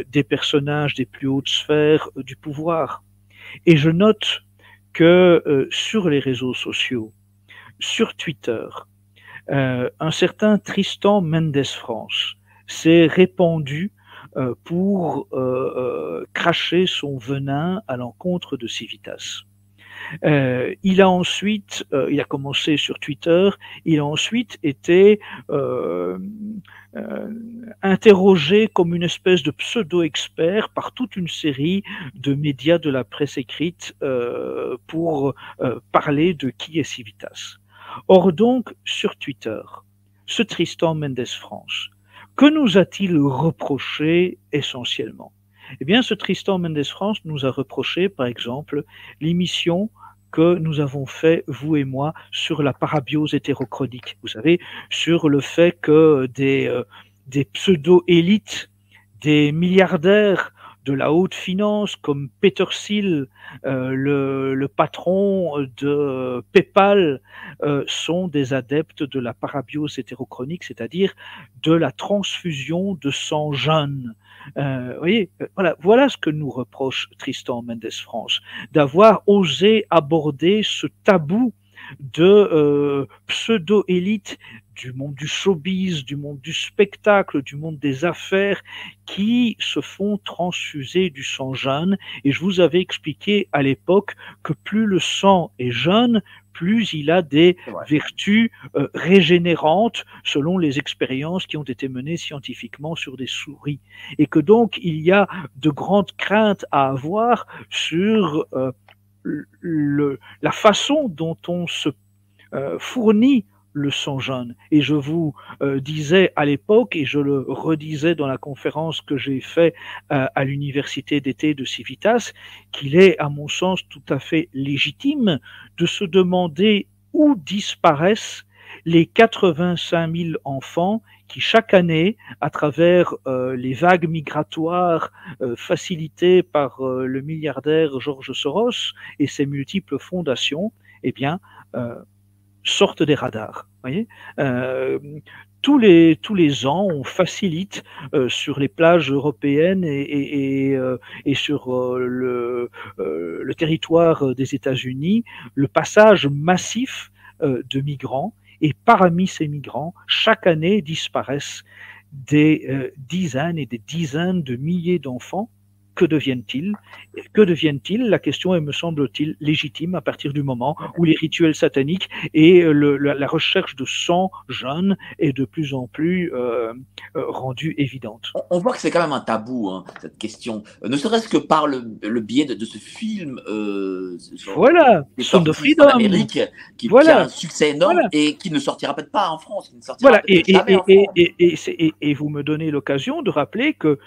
des personnages des plus hautes sphères du pouvoir. Et je note que euh, sur les réseaux sociaux, sur Twitter, euh, un certain Tristan Mendes France s'est répandu euh, pour euh, cracher son venin à l'encontre de Civitas. Euh, il a ensuite, euh, il a commencé sur Twitter, il a ensuite été euh, euh interrogé comme une espèce de pseudo-expert par toute une série de médias de la presse écrite euh, pour parler de qui est Civitas. Or donc, sur Twitter, ce Tristan Mendes France, que nous a-t-il reproché essentiellement? Eh bien, ce Tristan Mendes France nous a reproché, par exemple, l'émission que nous avons fait, vous et moi, sur la parabiose hétérochronique. Vous savez, sur le fait que des, euh, des pseudo-élites, des milliardaires de la haute finance comme Peter Thiel, euh, le, patron de PayPal, euh, sont des adeptes de la parabiose hétérochronique, c'est-à-dire de la transfusion de sang jeune. Euh, voyez, voilà, voilà ce que nous reproche Tristan Mendes France, d'avoir osé aborder ce tabou de euh, pseudo-élite du monde du showbiz, du monde du spectacle, du monde des affaires, qui se font transfuser du sang jeune. Et je vous avais expliqué à l'époque que plus le sang est jeune, plus il a des vertus euh, régénérantes selon les expériences qui ont été menées scientifiquement sur des souris. Et que donc il y a de grandes craintes à avoir sur euh, le, la façon dont on se euh, fournit le sang jeune. Et je vous euh, disais à l'époque, et je le redisais dans la conférence que j'ai faite euh, à l'université d'été de Civitas, qu'il est, à mon sens, tout à fait légitime de se demander où disparaissent les 85 000 enfants qui chaque année, à travers euh, les vagues migratoires facilitées par le milliardaire Georges Soros et ses multiples fondations, eh bien, sortent des radars. Voyez euh, tous les tous les ans, on facilite euh, sur les plages européennes et, et, et, euh, sur le, le territoire des États-Unis le passage massif de migrants. Et parmi ces migrants, chaque année disparaissent des dizaines et des dizaines de milliers d'enfants que deviennent-ils? Que deviennent-ils? La question est, me semble-t-il, légitime à partir du moment où les rituels sataniques et le, la, recherche de sang jeune est de plus en plus euh, euh, rendue évidente. On, voit que c'est quand même un tabou, hein, cette question. Ne serait-ce que par le, le biais de, de, ce film. Euh, voilà, Son de Freedom. Amérique, qui, voilà. qui, a un succès énorme voilà. et qui ne sortira peut-être pas en France. Qui ne sortira voilà, et, et, et, et, et, vous me donnez l'occasion de rappeler que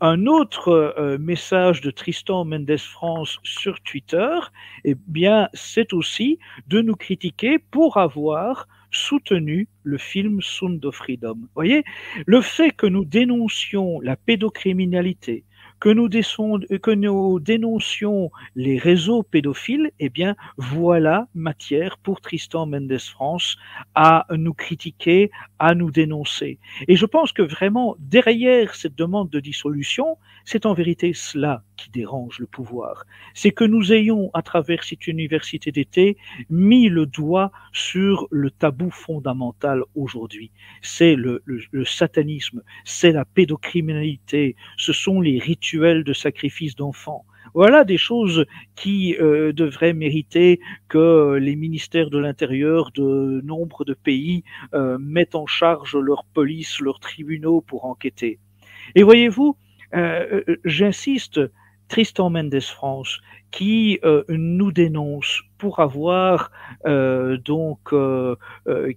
un autre euh, message de Tristan Mendes France sur Twitter, eh bien, c'est aussi de nous critiquer pour avoir soutenu le film Sound of Freedom. Voyez, le fait que nous dénoncions la pédocriminalité, que nous, dénoncions les réseaux pédophiles, eh bien, voilà matière pour Tristan Mendes France à nous critiquer, à nous dénoncer. Et je pense que vraiment, derrière cette demande de dissolution, c'est en vérité cela qui dérange le pouvoir. C'est que nous ayons, à travers cette université d'été, mis le doigt sur le tabou fondamental aujourd'hui. C'est le, le, le, satanisme, c'est la pédocriminalité, ce sont les rituels de sacrifice d'enfants. Voilà des choses qui euh, devraient mériter que les ministères de l'Intérieur de nombre de pays euh, mettent en charge leur police, leurs tribunaux pour enquêter. Et voyez-vous, euh, euh, j'insiste, Tristan Mendes France, qui euh, nous dénonce pour avoir euh, donc euh,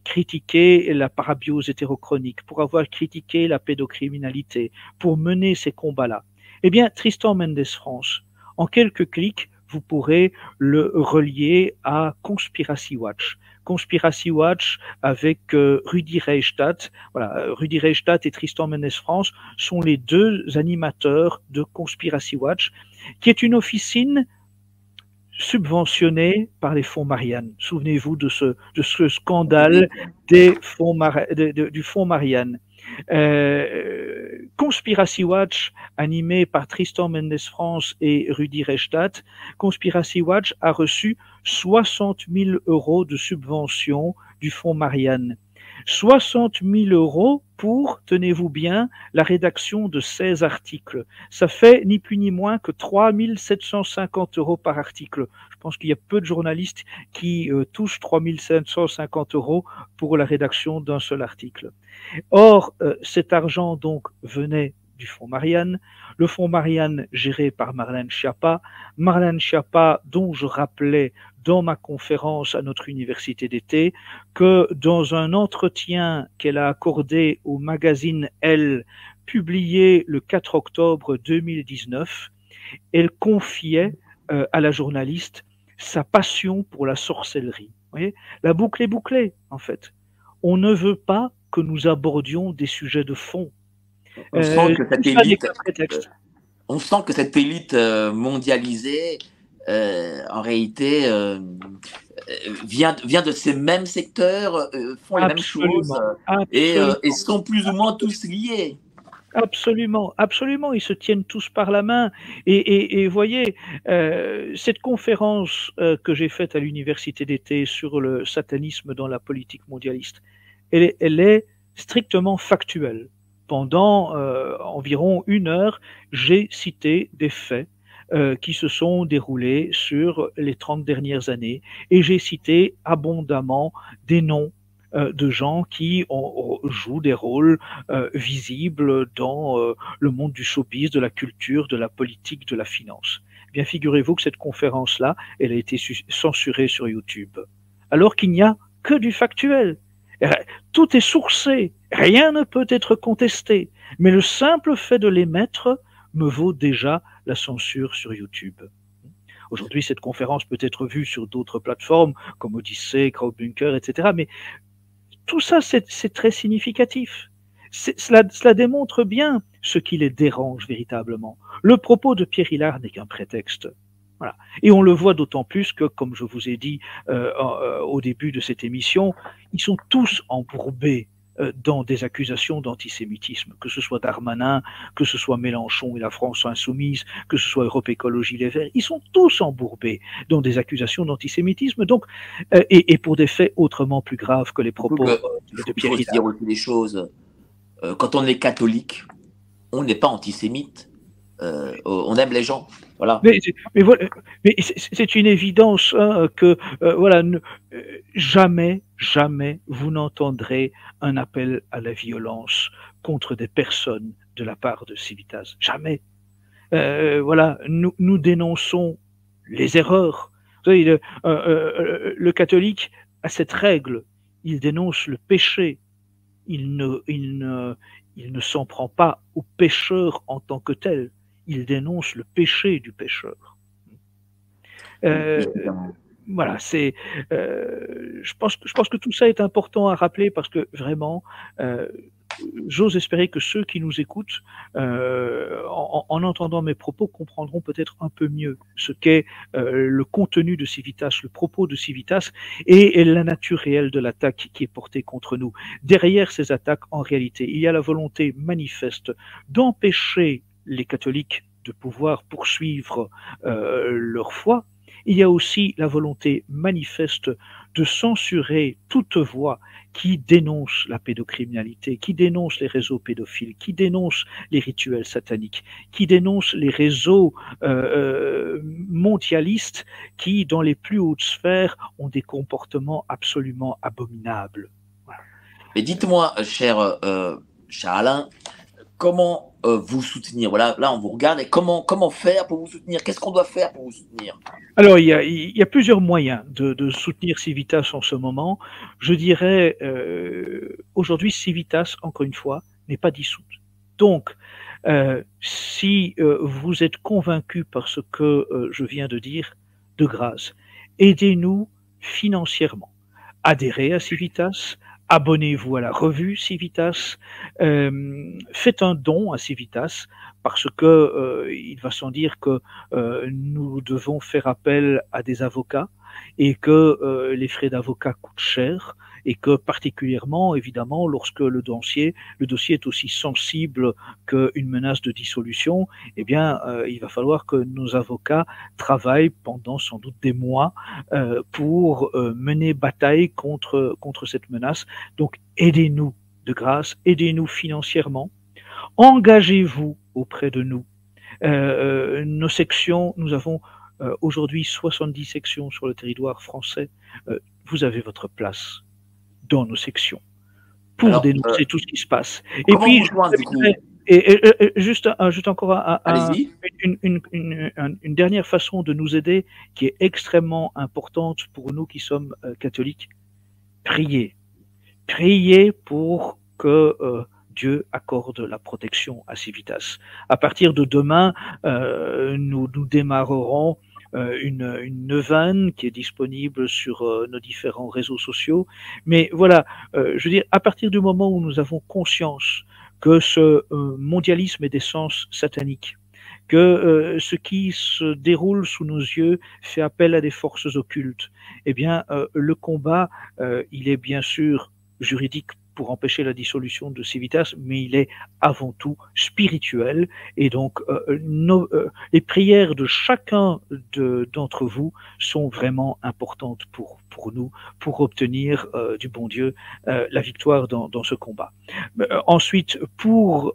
critiqué la parabiose hétérochronique, pour avoir critiqué la pédocriminalité, pour mener ces combats-là. Eh bien, Tristan Mendes France, en quelques clics, vous pourrez le relier à Conspiracy Watch. Conspiracy Watch avec euh, Rudy Reichstadt. Voilà, Rudy Reichstadt et Tristan Mendes France sont les deux animateurs de Conspiracy Watch, qui est une officine subventionnée par les fonds Marianne. Souvenez-vous de ce, de ce scandale des fonds du fonds Marianne. Euh, Conspiracy Watch, animé par Tristan Mendes France et Rudy Reichstadt, Conspiracy Watch a reçu 60 000 euros de subvention du fonds Marianne. 60 000 euros pour, tenez-vous bien, la rédaction de 16 articles. Ça fait ni plus ni moins que 3 750 euros par article. Je pense qu'il y a peu de journalistes qui euh, touchent 3 750 euros pour la rédaction d'un seul article. Or, euh, cet argent donc venait du Fonds Marianne, le Fonds Marianne géré par Marlène Schiappa, Marlène Schiappa dont je rappelais dans ma conférence à notre université d'été que dans un entretien qu'elle a accordé au magazine Elle, publié le 4 octobre 2019, elle confiait euh, à la journaliste sa passion pour la sorcellerie. Vous voyez? La boucle est bouclée, en fait. On ne veut pas que nous abordions des sujets de fond. On, sent, euh, que cette élite, euh, on sent que cette élite mondialisée euh, en réalité, euh, vient, vient de ces mêmes secteurs, font les mêmes choses et, et, sont plus ou moins tous liés. Absolument, absolument, ils se tiennent tous par la main. Et, et, voyez, euh, cette conférence euh, que j'ai faite à l'université d'été sur le satanisme dans la politique mondialiste, elle est, elle est strictement factuelle. Pendant euh, environ une heure, j'ai cité des faits qui se sont déroulés sur les 30 dernières années et j'ai cité abondamment des noms de gens qui ont, jouent des rôles euh, visibles dans euh, le monde du showbiz, de la culture, de la politique, de la finance. Eh bien, figurez-vous que cette conférence-là, elle a été censurée sur YouTube, alors qu'il n'y a que du factuel. Tout est sourcé, rien ne peut être contesté, mais le simple fait de l'émettre me vaut déjà la censure sur YouTube. Aujourd'hui, cette conférence peut être vue sur d'autres plateformes comme Odyssey, Crowdbunker, etc. Mais tout ça, c'est très significatif. Cela, démontre bien ce qui les dérange véritablement. Le propos de Pierre Hillard n'est qu'un prétexte. Voilà. Et on le voit d'autant plus que, comme je vous ai dit euh, euh, au début de cette émission, ils sont tous embourbés dans des accusations d'antisémitisme, que ce soit Darmanin, que ce soit Mélenchon et la France insoumise, que ce soit Europe Écologie Les Verts, ils sont tous embourbés dans des accusations d'antisémitisme, donc euh, et, et, pour des faits autrement plus graves que les propos que, de Pierre Il faut dire aussi des choses. Euh, quand on est catholique, on n'est pas antisémite. Euh, on aime les gens. Voilà. Mais, mais, voilà, mais c'est une évidence hein, que euh, voilà, ne, euh, jamais, jamais vous n'entendrez un appel à la violence contre des personnes de la part de Civitas. Jamais. Euh, voilà, nous, dénonçons les erreurs. Vous savez, le, le catholique a cette règle. Il dénonce le péché. Il ne, s'en prend pas au pécheur en tant que tel il dénonce le péché du pécheur. Euh, voilà, c'est. Euh, je pense je pense que tout ça est important à rappeler parce que vraiment, euh, j'ose espérer que ceux qui nous écoutent, euh, en, en, entendant mes propos, comprendront peut-être un peu mieux ce qu'est euh, le contenu de Civitas, le propos de Civitas et, et la nature réelle de l'attaque qui est portée contre nous. Derrière ces attaques, en réalité, il y a la volonté manifeste d'empêcher les catholiques de pouvoir poursuivre euh, leur foi, il y a aussi la volonté manifeste de censurer toute voix qui dénonce la pédocriminalité, qui dénonce les réseaux pédophiles, qui dénonce les rituels sataniques, qui dénonce les réseaux euh, euh mondialistes qui, dans les plus hautes sphères, ont des comportements absolument abominables. Mais dites-moi, cher, euh, cher Alain, comment euh, vous soutenir? Voilà, là on vous regarde et comment comment faire pour vous soutenir? Qu'est-ce qu'on doit faire pour vous soutenir? Alors il y a, plusieurs moyens de, soutenir Civitas en ce moment. Je dirais euh, aujourd'hui Civitas encore une fois n'est pas dissoute. Donc euh, si vous êtes convaincu par ce que je viens de dire, de grâce, aidez-nous financièrement. Adhérez à Civitas, abonnez-vous à la revue Civitas, euh, faites un don à Civitas parce que euh, il va sans dire que euh, nous devons faire appel à des avocats et que euh, les frais d'avocat coûtent cher et que particulièrement, évidemment, lorsque le dossier, le dossier est aussi sensible qu'une menace de dissolution, eh bien, euh, il va falloir que nos avocats travaillent pendant sans doute des mois euh, pour euh, mener bataille contre contre cette menace. Donc, aidez-nous de grâce, aidez-nous financièrement, engagez-vous auprès de nous. Euh, nos sections, nous avons euh, aujourd'hui 70 sections sur le territoire français. Euh, vous avez votre place dans nos sections pour Alors, dénoncer euh, tout ce qui se passe. Et puis, je et, et, et, juste, juste encore un, un, une, une, une, une, dernière façon de nous aider qui est extrêmement importante pour nous qui sommes euh, catholiques. Priez. Priez pour que euh, Dieu accorde la protection à Civitas. À partir de demain, euh, nous, nous démarrerons euh, une, une neuvaine qui est disponible sur euh, nos différents réseaux sociaux. Mais voilà, euh, je veux dire, à partir du moment où nous avons conscience que ce mondialisme est d'essence satanique, que euh, ce qui se déroule sous nos yeux fait appel à des forces occultes, eh bien, euh, le combat, euh, il est bien sûr juridique pour empêcher la dissolution de Civitas, mais il est avant tout spirituel. Et donc, euh, nos, euh, les prières de chacun d'entre vous sont vraiment importantes pour, pour nous, pour obtenir euh, du bon Dieu euh, la victoire dans, dans ce combat. Euh, ensuite, pour,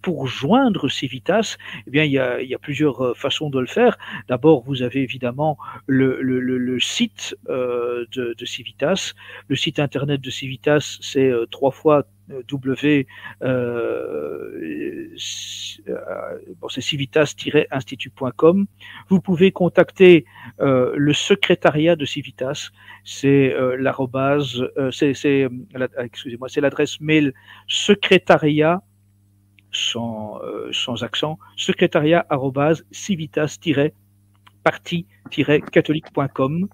pour joindre Civitas, eh bien, il y a, il y a plusieurs façons de le faire. D'abord, vous avez évidemment le, le, le, le site de, de Civitas. Le site internet de Civitas, c'est trois fois W, euh, bon, c'est civitas-institut.com. Vous pouvez contacter euh, le secrétariat de Civitas, c'est euh, l'arrobase, euh, c'est, c'est, excusez-moi, c'est l'adresse mail secrétariat sans, sans accent, secrétariat civitas-parti-catholique.com.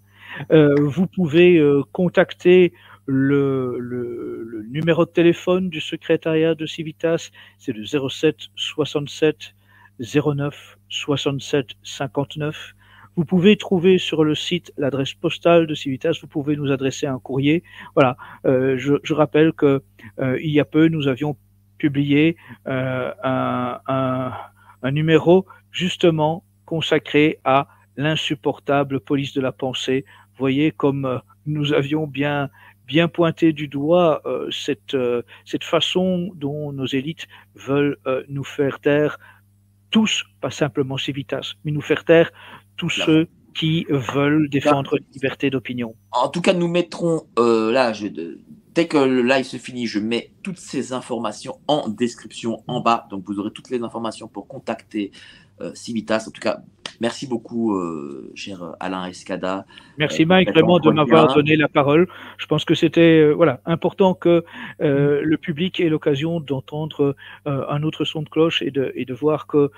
vous pouvez contacter le, le, le, numéro de téléphone du secrétariat de Civitas, c'est le 07 67 09 67 59. Vous pouvez trouver sur le site l'adresse postale de Civitas. Vous pouvez nous adresser un courrier. Voilà. Euh, je, je, rappelle que euh, il y a peu, nous avions publié euh, un, un, un numéro justement consacré à l'insupportable police de la pensée. Voyez comme euh, nous avions bien bien pointer du doigt euh, cette, euh, cette façon dont nos élites veulent euh, nous faire taire tous, pas simplement Civitas, mais nous faire taire tous là. ceux qui veulent défendre la liberté d'opinion. En tout cas, nous mettrons là, je, dès que le live se finit, je mets toutes ces informations en description en bas. Donc vous aurez toutes les informations pour contacter Civitas. En tout cas, merci beaucoup, euh, cher Alain Escada. Merci Mike, vraiment de m'avoir donné la parole. Je pense que c'était euh, voilà important que euh, le public ait l'occasion d'entendre euh, un autre son de cloche et de, et de voir que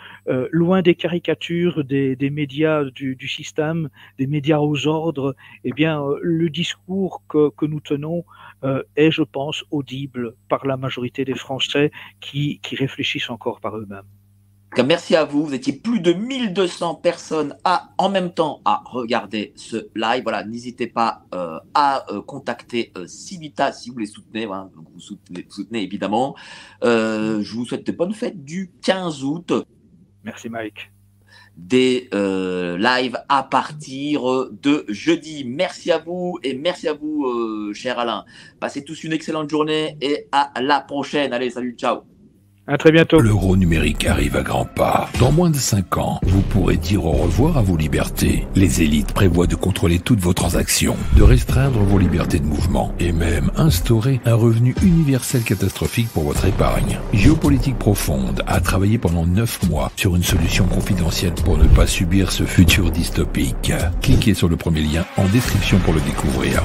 loin des caricatures des, des médias du, du, système, des médias aux ordres, eh bien le discours que, que nous tenons est, je pense, audible par la majorité des Français qui, qui réfléchissent encore par eux-mêmes. Merci à vous. Vous étiez plus de 1200 personnes à, en même temps à regarder ce live. Voilà, n'hésitez pas euh, à euh, contacter euh, Civita si vous les soutenez. Voilà, donc vous soutenez, soutenez évidemment. Euh, je vous souhaite de bonnes fêtes du 15 août. Merci Mike. Des euh, lives à partir de jeudi. Merci à vous et merci à vous, cher Alain. Passez tous une excellente journée et à la prochaine. Allez, salut, ciao. À très bientôt. L'euro numérique arrive à grands pas. Dans moins de 5 ans, vous pourrez dire au revoir à vos libertés. Les élites prévoient de contrôler toutes vos transactions, de restreindre vos libertés de mouvement et même instaurer un revenu universel catastrophique pour votre épargne. Géopolitique profonde a travaillé pendant 9 mois sur une solution confidentielle pour ne pas subir ce futur dystopique. Cliquez sur le premier lien en description pour le découvrir.